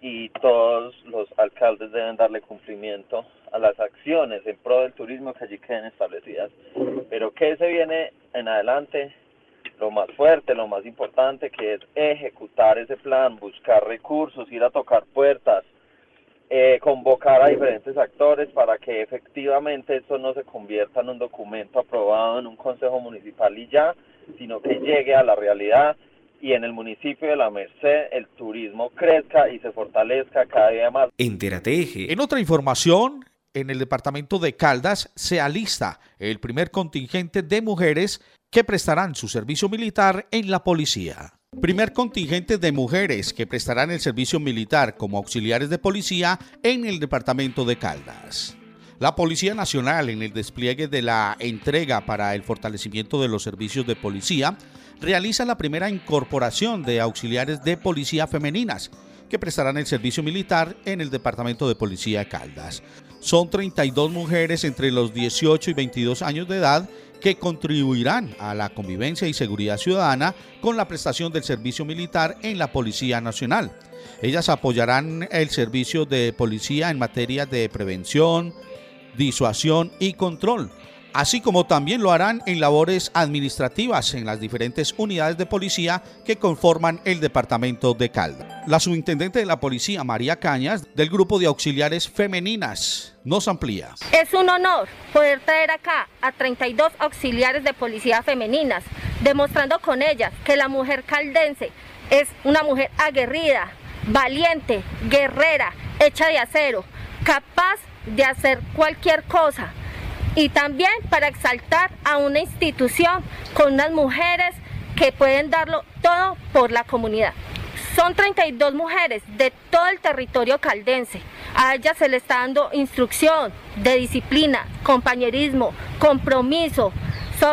y todos los alcaldes deben darle cumplimiento a las acciones en pro del turismo que allí queden establecidas. Pero ¿qué se viene en adelante? Lo más fuerte, lo más importante, que es ejecutar ese plan, buscar recursos, ir a tocar puertas, eh, convocar a diferentes actores para que efectivamente esto no se convierta en un documento aprobado en un consejo municipal y ya, sino que llegue a la realidad y en el municipio de La Merced el turismo crezca y se fortalezca cada día más. En otra información, en el departamento de Caldas se alista el primer contingente de mujeres que prestarán su servicio militar en la policía. Primer contingente de mujeres que prestarán el servicio militar como auxiliares de policía en el departamento de Caldas. La Policía Nacional, en el despliegue de la entrega para el fortalecimiento de los servicios de policía, realiza la primera incorporación de auxiliares de policía femeninas que prestarán el servicio militar en el Departamento de Policía de Caldas. Son 32 mujeres entre los 18 y 22 años de edad que contribuirán a la convivencia y seguridad ciudadana con la prestación del servicio militar en la Policía Nacional. Ellas apoyarán el servicio de policía en materia de prevención, disuasión y control, así como también lo harán en labores administrativas en las diferentes unidades de policía que conforman el departamento de Calda. La subintendente de la policía, María Cañas, del grupo de auxiliares femeninas, nos amplía. Es un honor poder traer acá a 32 auxiliares de policía femeninas, demostrando con ellas que la mujer caldense es una mujer aguerrida, valiente, guerrera, hecha de acero, capaz de hacer cualquier cosa y también para exaltar a una institución con unas mujeres que pueden darlo todo por la comunidad. Son 32 mujeres de todo el territorio caldense. A ellas se les está dando instrucción de disciplina, compañerismo, compromiso,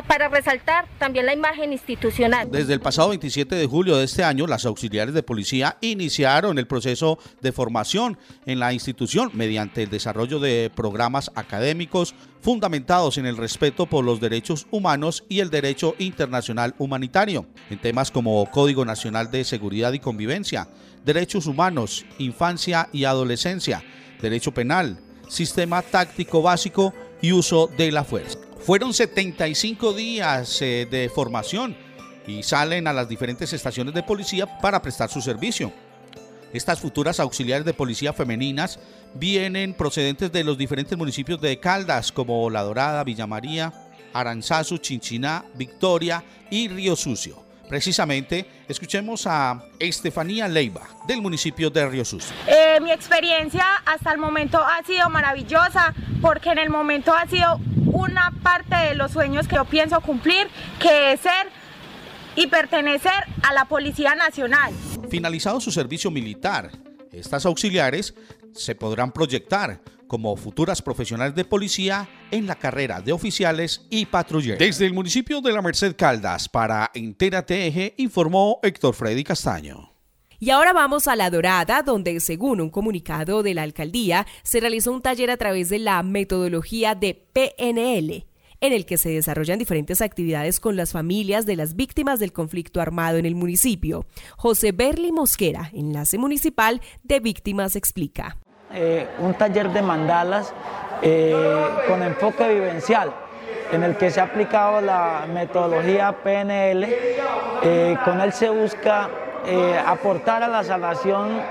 para resaltar también la imagen institucional. Desde el pasado 27 de julio de este año, las auxiliares de policía iniciaron el proceso de formación en la institución mediante el desarrollo de programas académicos fundamentados en el respeto por los derechos humanos y el derecho internacional humanitario, en temas como Código Nacional de Seguridad y Convivencia, Derechos Humanos, Infancia y Adolescencia, Derecho Penal, Sistema Táctico Básico y Uso de la Fuerza. Fueron 75 días eh, de formación y salen a las diferentes estaciones de policía para prestar su servicio. Estas futuras auxiliares de policía femeninas vienen procedentes de los diferentes municipios de Caldas como La Dorada, Villa María, Aranzazu, Chinchiná, Victoria y Río Sucio. Precisamente, escuchemos a Estefanía Leiva, del municipio de Río Sucio. Eh, mi experiencia hasta el momento ha sido maravillosa porque en el momento ha sido una parte de los sueños que yo pienso cumplir, que es ser y pertenecer a la Policía Nacional. Finalizado su servicio militar, estas auxiliares se podrán proyectar como futuras profesionales de policía en la carrera de oficiales y patrulleros. Desde el municipio de la Merced Caldas para Entera TG informó Héctor Freddy Castaño. Y ahora vamos a La Dorada, donde según un comunicado de la alcaldía, se realizó un taller a través de la metodología de PNL en el que se desarrollan diferentes actividades con las familias de las víctimas del conflicto armado en el municipio. José Berli Mosquera, enlace municipal de Víctimas, explica. Eh, un taller de mandalas eh, con enfoque vivencial en el que se ha aplicado la metodología PNL. Eh, con él se busca aportar a la salvación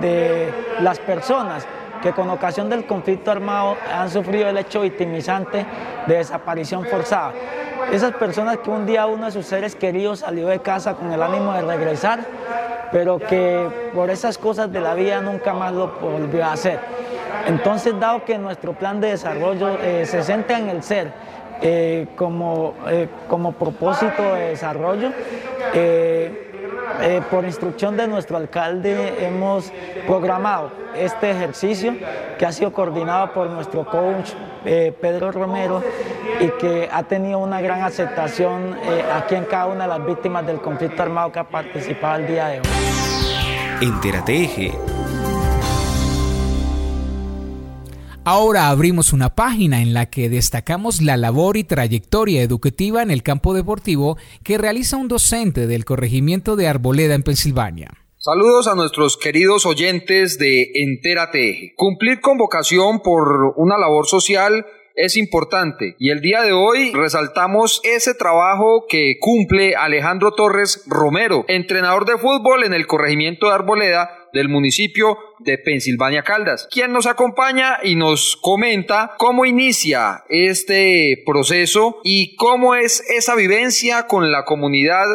de las personas que con ocasión del conflicto armado han sufrido el hecho victimizante de desaparición forzada. Esas personas que un día uno de sus seres queridos salió de casa con el ánimo de regresar, pero que por esas cosas de la vida nunca más lo volvió a hacer. Entonces, dado que nuestro plan de desarrollo eh, se centra en el ser eh, como, eh, como propósito de desarrollo, por instrucción de nuestro alcalde hemos programado este ejercicio que ha sido coordinado por nuestro coach Pedro Romero y que ha tenido una gran aceptación aquí en cada una de las víctimas del conflicto armado que ha participado el día de hoy. Entérate. Ahora abrimos una página en la que destacamos la labor y trayectoria educativa en el campo deportivo que realiza un docente del corregimiento de Arboleda en Pensilvania. Saludos a nuestros queridos oyentes de Entérate. Cumplir con vocación por una labor social es importante y el día de hoy resaltamos ese trabajo que cumple Alejandro Torres Romero, entrenador de fútbol en el corregimiento de Arboleda del municipio de Pensilvania Caldas, quien nos acompaña y nos comenta cómo inicia este proceso y cómo es esa vivencia con la comunidad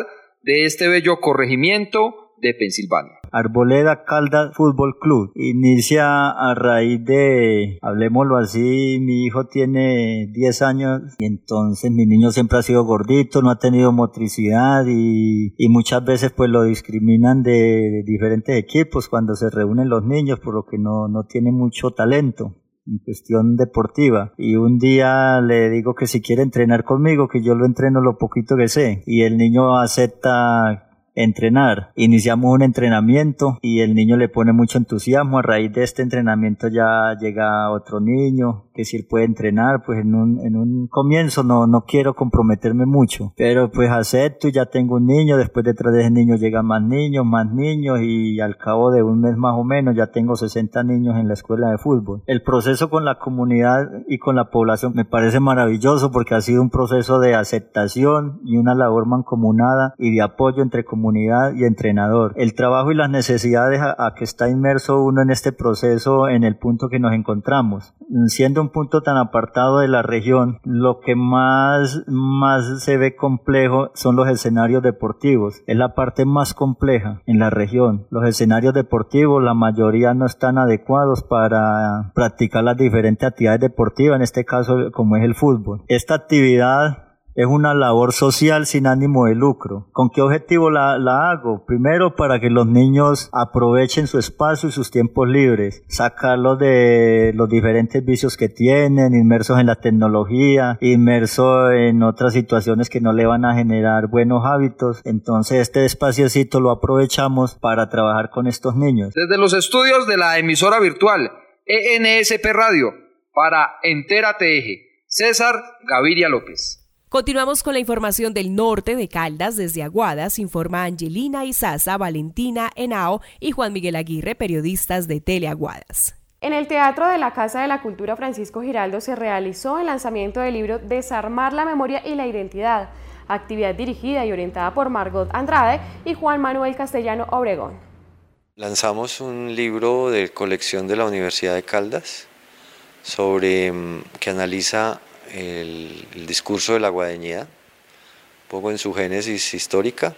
de este bello corregimiento de Pensilvania. Arboleda Calda Fútbol Club. Inicia a raíz de, hablemoslo así, mi hijo tiene 10 años y entonces mi niño siempre ha sido gordito, no ha tenido motricidad y, y muchas veces pues lo discriminan de diferentes equipos cuando se reúnen los niños por lo que no, no tiene mucho talento. en cuestión deportiva. Y un día le digo que si quiere entrenar conmigo, que yo lo entreno lo poquito que sé. Y el niño acepta entrenar. Iniciamos un entrenamiento y el niño le pone mucho entusiasmo. A raíz de este entrenamiento ya llega otro niño que si él puede entrenar, pues en un, en un comienzo no, no quiero comprometerme mucho, pero pues acepto, ya tengo un niño, después detrás de ese niño llegan más niños, más niños y al cabo de un mes más o menos ya tengo 60 niños en la escuela de fútbol. El proceso con la comunidad y con la población me parece maravilloso porque ha sido un proceso de aceptación y una labor mancomunada y de apoyo entre comunidad y entrenador. El trabajo y las necesidades a, a que está inmerso uno en este proceso en el punto que nos encontramos. Siendo un punto tan apartado de la región, lo que más, más se ve complejo son los escenarios deportivos. Es la parte más compleja en la región. Los escenarios deportivos, la mayoría no están adecuados para practicar las diferentes actividades deportivas, en este caso como es el fútbol. Esta actividad es una labor social sin ánimo de lucro. ¿Con qué objetivo la, la, hago? Primero, para que los niños aprovechen su espacio y sus tiempos libres, sacarlos de los diferentes vicios que tienen, inmersos en la tecnología, inmersos en otras situaciones que no le van a generar buenos hábitos. Entonces, este espaciocito lo aprovechamos para trabajar con estos niños. Desde los estudios de la emisora virtual ENSP Radio, para Entérate Eje, César Gaviria López. Continuamos con la información del norte de Caldas desde Aguadas, informa Angelina Izaza, Valentina Henao y Juan Miguel Aguirre, periodistas de Teleaguadas. En el Teatro de la Casa de la Cultura Francisco Giraldo se realizó el lanzamiento del libro Desarmar la memoria y la identidad, actividad dirigida y orientada por Margot Andrade y Juan Manuel Castellano Obregón. Lanzamos un libro de colección de la Universidad de Caldas sobre que analiza el, el, discurso de la guadeñía, un poco en su génesis histórica,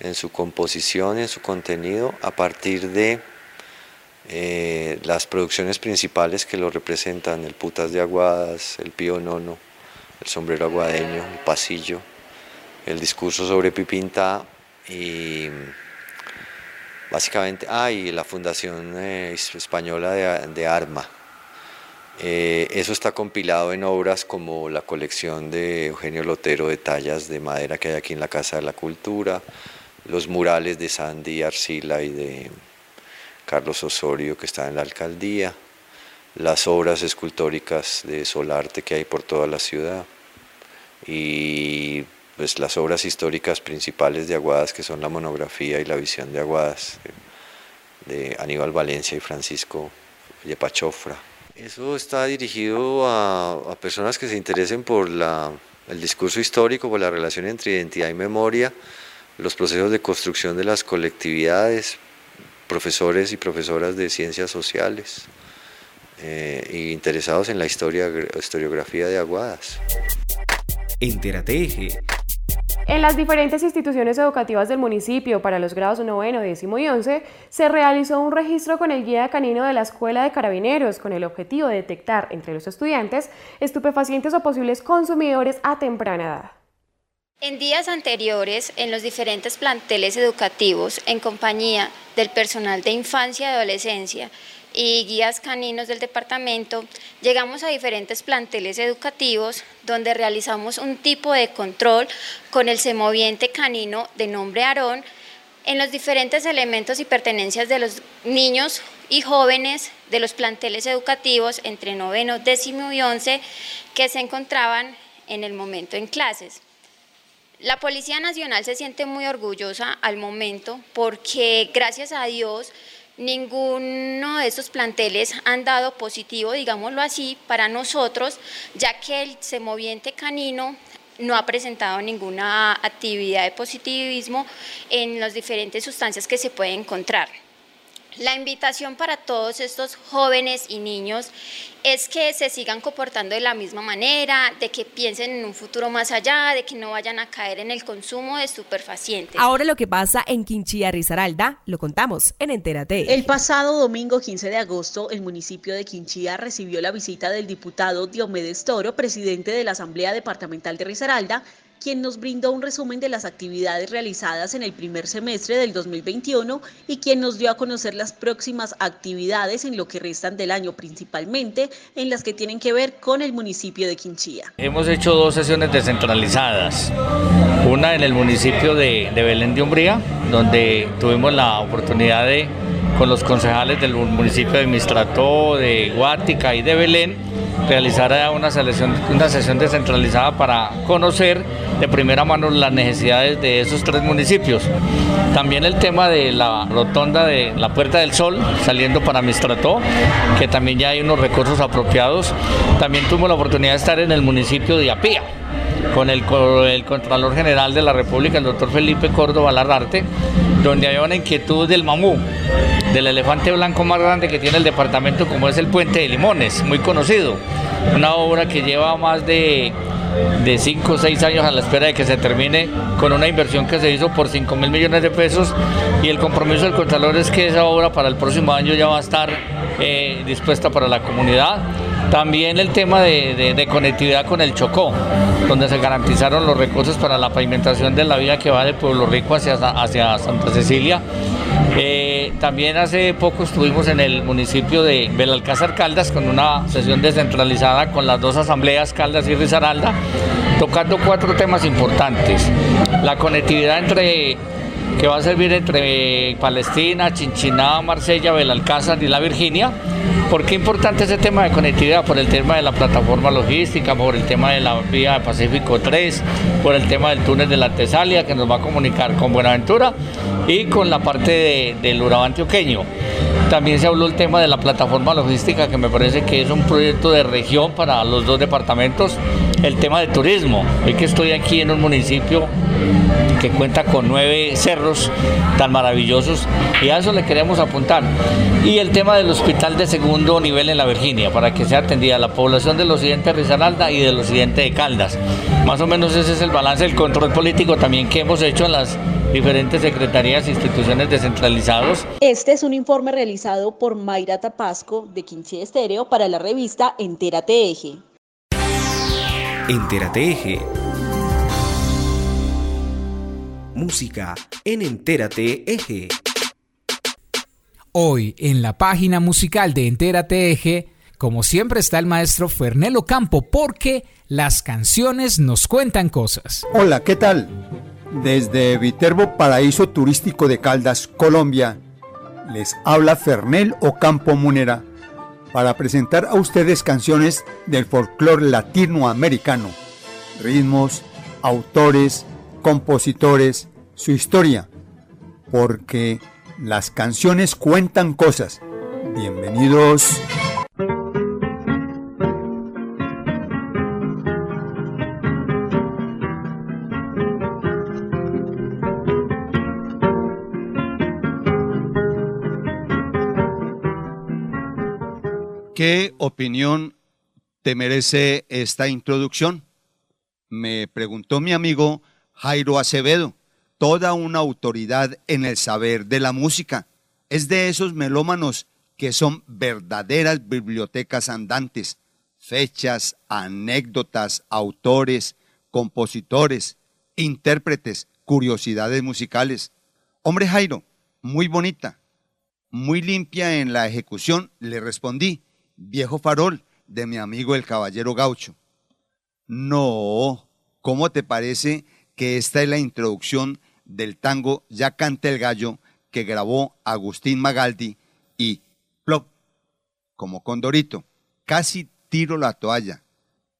en su composición, en su contenido, a partir de eh, las producciones principales que lo representan, el Putas de Aguadas, el Pío Nono, el Sombrero Aguadeño, el Pasillo, el discurso sobre Pipinta y básicamente, ah, y la Fundación eh, Española de, de Arma, eh, eso está compilado en obras como la colección de Eugenio Lotero de tallas de madera que hay aquí en la Casa de la Cultura, los murales de Sandy Arcila y de Carlos Osorio que están en la alcaldía, las obras escultóricas de Solarte que hay por toda la ciudad y pues las obras históricas principales de Aguadas que son la monografía y la visión de Aguadas de Aníbal Valencia y Francisco Yepachofra. Eso está dirigido a, personas que se interesen por el discurso histórico, por la relación entre identidad y memoria, los procesos de construcción de las colectividades, profesores y profesoras de ciencias sociales eh, interesados en la historia, historiografía de Aguadas. Entérate en las diferentes instituciones educativas del municipio para los grados noveno, décimo y once, se realizó un registro con el guía canino de la Escuela de Carabineros con el objetivo de detectar entre los estudiantes estupefacientes o posibles consumidores a temprana edad. En días anteriores, en los diferentes planteles educativos, en compañía del personal de infancia y adolescencia, y guías caninos del departamento, llegamos a diferentes planteles educativos donde realizamos un tipo de control con el semoviente canino de nombre Aarón en los diferentes elementos y pertenencias de los niños y jóvenes de los planteles educativos entre noveno, décimo y once que se encontraban en el momento en clases. La Policía Nacional se siente muy orgullosa al momento porque gracias a Dios Ninguno de estos planteles han dado positivo, digámoslo así, para nosotros, ya que el semoviente canino no ha presentado ninguna actividad de positivismo en las diferentes sustancias que se pueden encontrar. La invitación para todos estos jóvenes y niños es que se sigan comportando de la misma manera, de que piensen en un futuro más allá, de que no vayan a caer en el consumo de estupefacientes. Ahora lo que pasa en Quinchía Risaralda lo contamos en Entérate. El pasado domingo 15 de agosto, el municipio de Quinchía recibió la visita del diputado Diomedes Toro, presidente de la Asamblea Departamental de Risaralda, quien nos brindó un resumen de las actividades realizadas en el primer semestre del 2021 y quien nos dio a conocer las próximas actividades en lo que restan del año, principalmente en las que tienen que ver con el municipio de Quinchía. Hemos hecho dos sesiones descentralizadas, una en el municipio de, de Belén de Umbría, donde tuvimos la oportunidad de, con los concejales del municipio de Mistrató, de Guática y de Belén, realizar una, una sesión descentralizada para conocer de primera mano las necesidades de esos tres municipios. También el tema de la rotonda de la Puerta del Sol, saliendo para Mistrató, que también ya hay unos recursos apropiados. También tuvimos la oportunidad de estar en el municipio de Apía con el, Contralor General de la República, el doctor Felipe Córdoba Larrarte, donde había una inquietud del mamú, del elefante blanco más grande que tiene el departamento, como es el Puente de Limones, muy conocido. Una obra que lleva más de de 5 o 6 años a la espera de que se termine con una inversión que se hizo por 5 mil millones de pesos y el compromiso del Contralor es que esa obra para el próximo año ya va a estar eh, dispuesta para la comunidad. También el tema de, conectividad con el Chocó, donde se garantizaron los recursos para la pavimentación de la vía que va de Pueblo Rico hacia, Santa Cecilia. Eh, también hace poco estuvimos en el municipio de Belalcázar Caldas con una sesión descentralizada con las dos asambleas Caldas y Risaralda, tocando cuatro temas importantes. La conectividad entre que va a servir entre Palestina, Chinchiná, Marsella, Belalcázar y la Virginia. ¿Por qué importante ese tema de conectividad? Por el tema de la plataforma logística, por el tema de la vía de Pacífico 3, por el tema del túnel de la Tesalia que nos va a comunicar con Buenaventura y con la parte del Urabá antioqueño. También se habló el tema de la plataforma logística, que me parece que es un proyecto de región para los dos departamentos. El tema de turismo. Hoy que estoy aquí en un municipio que cuenta con nueve cerros tan maravillosos y a eso le queremos apuntar. Y el tema del hospital de segundo nivel en la Virginia, para que sea atendida la población del occidente de Risaralda y del occidente de Caldas. Más o menos ese es el balance del control político también que hemos hecho en las diferentes secretarías e instituciones descentralizados. Este es un informe realizado por Mayra Tapasco de Quinche Estéreo para la revista Entera Eje. Entera Eje. Música en Entérate Eje. Hoy, en la página musical de Entérate Eje, como siempre está el maestro Fernelo Campo, porque las canciones nos cuentan cosas. Hola, ¿qué tal? Desde Viterbo, paraíso turístico de Caldas, Colombia, les habla Fernel Ocampo Munera para presentar a ustedes canciones del folclore latinoamericano, ritmos, autores, compositores, su historia, porque las canciones cuentan cosas. Bienvenidos. ¿Qué opinión te merece esta introducción? Me preguntó mi amigo Jairo Acevedo, toda una autoridad en el saber de la música. Es de esos melómanos que son verdaderas bibliotecas andantes, fechas, anécdotas, autores, compositores, intérpretes, curiosidades musicales. Hombre Jairo, muy bonita, muy limpia en la ejecución, le respondí viejo farol de mi amigo el caballero gaucho. No, ¿cómo te parece que esta es la introducción del tango Ya canta el gallo que grabó Agustín Magaldi y plop, como Condorito, casi tiro la toalla.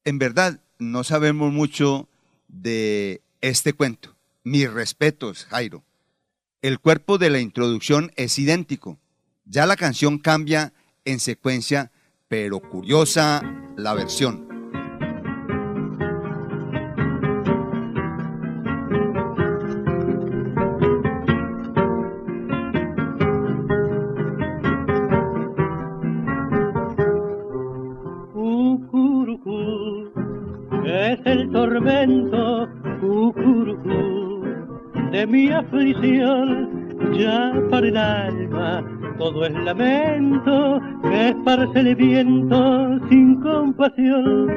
En verdad, no sabemos mucho de este cuento. Mis respetos, Jairo. El cuerpo de la introducción es idéntico. Ya la canción cambia en secuencia pero curiosa la versión. De mi aflicción ya para el alma todo es lamento que esparce el viento sin compasión.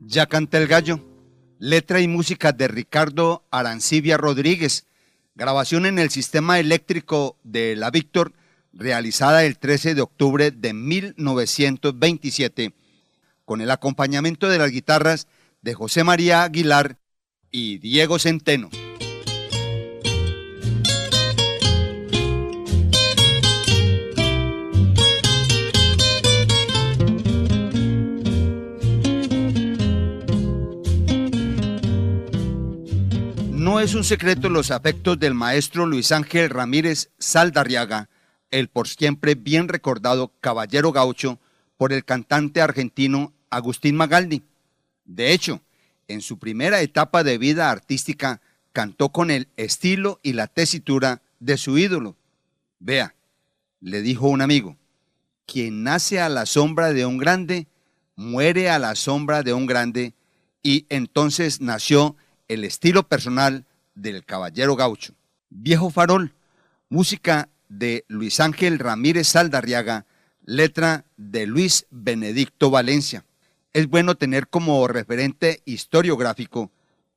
Ya canta el gallo. Letra y música de Ricardo Arancibia Rodríguez. Grabación en el sistema eléctrico de la Víctor, realizada el 13 de octubre de 1927, con el acompañamiento de las guitarras de José María Aguilar y Diego Centeno. No es un secreto los afectos del maestro Luis Ángel Ramírez Saldarriaga, el por siempre bien recordado caballero gaucho, por el cantante argentino Agustín Magaldi. De hecho, en su primera etapa de vida artística, cantó con el estilo y la tesitura de su ídolo. Vea, le dijo un amigo, quien nace a la sombra de un grande, muere a la sombra de un grande, y entonces nació el estilo personal del caballero gaucho. Viejo Farol, música de Luis Ángel Ramírez Saldarriaga, letra de Luis Benedicto Valencia. Es bueno tener como referente historiográfico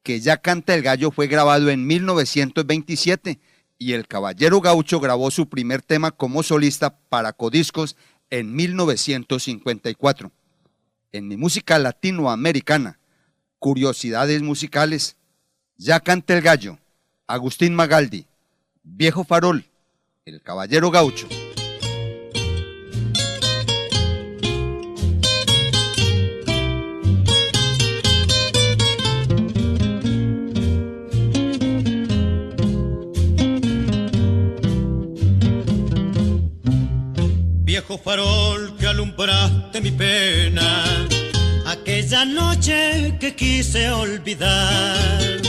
que Ya canta el gallo fue grabado en 1927 y el caballero gaucho grabó su primer tema como solista para Codiscos en 1954. En mi música latinoamericana, curiosidades musicales, ya canta el gallo, Agustín Magaldi, Viejo Farol, El Caballero Gaucho. Farol que alumbraste mi pena, aquella noche que quise olvidar.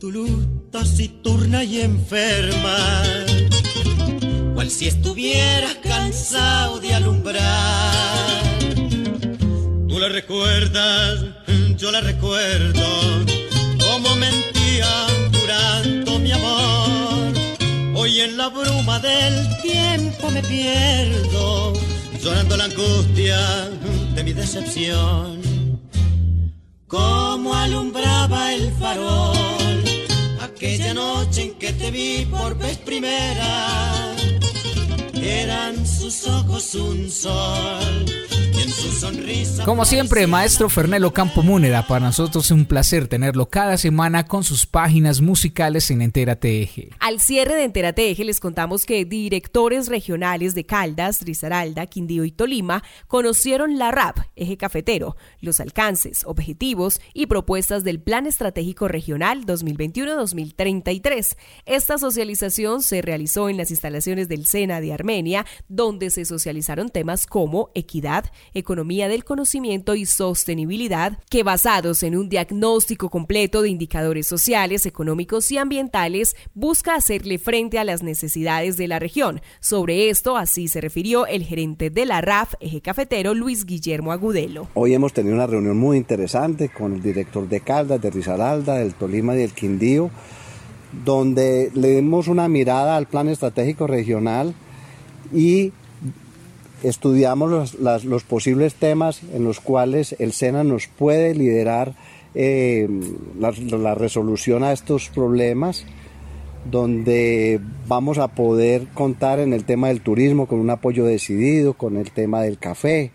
Tu luz taciturna y enferma, cual si estuvieras cansado de alumbrar. Tú la recuerdas, yo la recuerdo, como mentía la bruma del tiempo me pierdo, llorando la angustia de mi decepción. Como alumbraba el farol aquella noche en que te vi por vez primera, eran sus ojos un sol. Como siempre, maestro Fernelo Campo Múnera, para nosotros es un placer tenerlo cada semana con sus páginas musicales en Entérate Eje. Al cierre de Entérate Eje les contamos que directores regionales de Caldas, Risaralda, Quindío y Tolima conocieron la RAP, Eje Cafetero, los alcances, objetivos y propuestas del Plan Estratégico Regional 2021-2033. Esta socialización se realizó en las instalaciones del SENA de Armenia, donde se socializaron temas como equidad, economía del conocimiento y sostenibilidad, que basados en un diagnóstico completo de indicadores sociales, económicos y ambientales, busca hacerle frente a las necesidades de la región. Sobre esto, así se refirió el gerente de la RAF, Eje Cafetero, Luis Guillermo Agudelo. Hoy hemos tenido una reunión muy interesante con el director de Caldas, de Risaralda, del Tolima y del Quindío, donde le dimos una mirada al plan estratégico regional y estudiamos los, posibles temas en los cuales el SENA nos puede liderar eh, la, resolución a estos problemas, donde vamos a poder contar en el tema del turismo con un apoyo decidido, con el tema del café,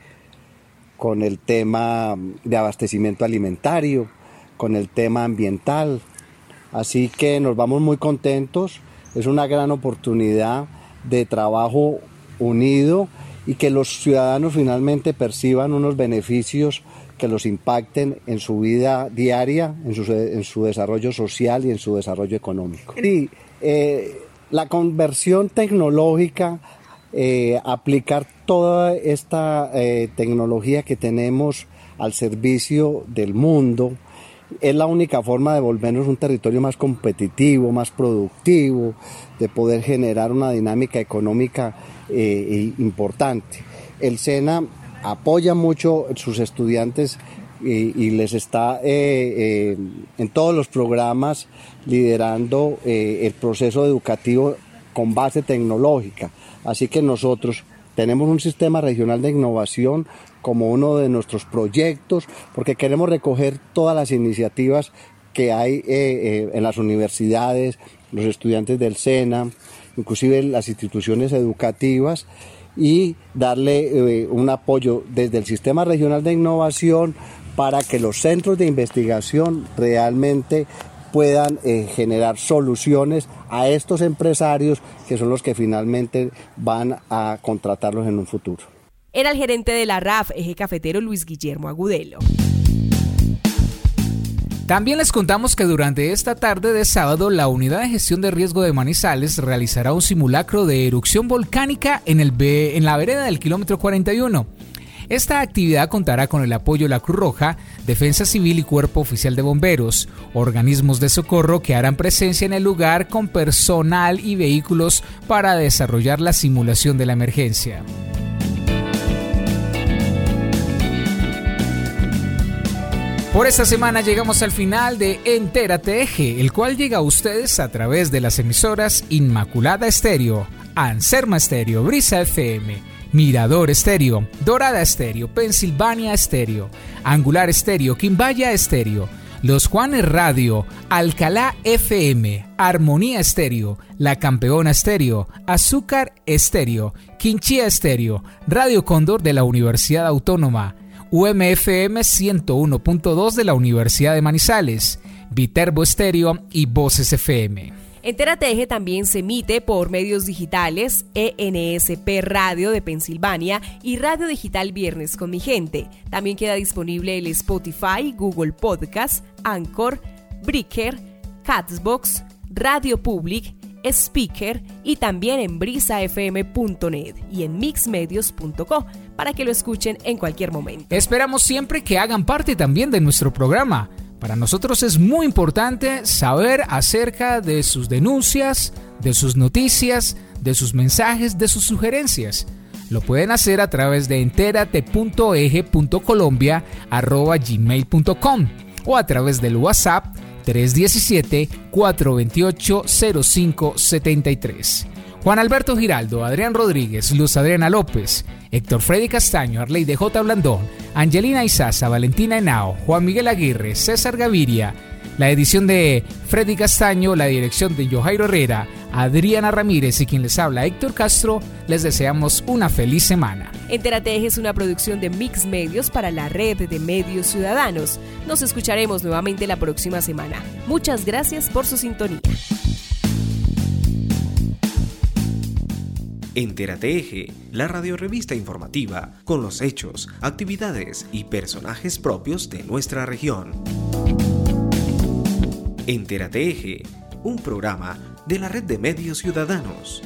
con el tema de abastecimiento alimentario, con el tema ambiental. Así que nos vamos muy contentos, es una gran oportunidad de trabajo unido y que los ciudadanos finalmente perciban unos beneficios que los impacten en su vida diaria, en su, en su desarrollo social y en su desarrollo económico. Y eh, la conversión tecnológica, eh, aplicar toda esta eh, tecnología que tenemos al servicio del mundo, es la única forma de volvernos un territorio más competitivo, más productivo, de poder generar una dinámica económica eh, importante. El SENA apoya mucho a sus estudiantes y, y les está eh, eh, en todos los programas liderando el proceso educativo con base tecnológica. Así que nosotros Tenemos un sistema regional de innovación como uno de nuestros proyectos, porque queremos recoger todas las iniciativas que hay eh, eh, en las universidades, los estudiantes del SENA, inclusive las instituciones educativas, y darle eh, un apoyo desde el Sistema Regional de Innovación para que los centros de investigación realmente puedan generar soluciones a estos empresarios que son los que finalmente van a contratarlos en un futuro. Era el gerente de la RAF, eje cafetero Luis Guillermo Agudelo. También les contamos que durante esta tarde de sábado la Unidad de Gestión de Riesgo de Manizales realizará un simulacro de erupción volcánica en, el en la vereda del kilómetro 41. Esta actividad contará con el apoyo de la Cruz Roja, Defensa Civil y Cuerpo Oficial de Bomberos, organismos de socorro que harán presencia en el lugar con personal y vehículos para desarrollar la simulación de la emergencia. Por esta semana llegamos al final de Entérate Eje, el cual llega a ustedes a través de las emisoras Inmaculada Estéreo, Anserma Estéreo, Brisa FM, Mirador Estéreo, Dorada Estéreo, Pensilvania Estéreo, Angular Estéreo, Quimbaya Estéreo, Los Juanes Radio, Alcalá FM, Armonía Estéreo, La Campeona Estéreo, Azúcar Estéreo, Quinchía Estéreo, Radio Cóndor de la Universidad Autónoma, UMFM 101.2 de la Universidad de Manizales, Viterbo Estéreo y Voces FM. Entérate Eje también se emite por medios digitales ENSP Radio de Pensilvania y Radio Digital Viernes con mi gente. También queda disponible el Spotify, Google Podcast, Anchor, Breaker, Catsbox, Radio Public, Speaker y también en brisafm.net y en mixmedios.co para que lo escuchen en cualquier momento. Esperamos siempre que hagan parte también de nuestro programa. Para nosotros es muy importante saber acerca de sus denuncias, de sus noticias, de sus mensajes, de sus sugerencias. Lo pueden hacer a través de enterate.eje.colombia.gmail.com o a través del WhatsApp 317-428-0573. Juan Alberto Giraldo, Adrián Rodríguez, Luz Adriana López, Héctor Freddy Castaño, de J. Blandón, Angelina Isaza, Valentina Henao, Juan Miguel Aguirre, César Gaviria, la edición de Freddy Castaño, la dirección de Jojairo Herrera, Adriana Ramírez y quien les habla Héctor Castro, les deseamos una feliz semana. Enterateje es una producción de Mix Medios para la red de medios ciudadanos. Nos escucharemos nuevamente la próxima semana. Muchas gracias por su sintonía. Entérate Eje, la radiorevista informativa con los hechos, actividades y personajes propios de nuestra región. Entérate Eje, un programa de la red de medios ciudadanos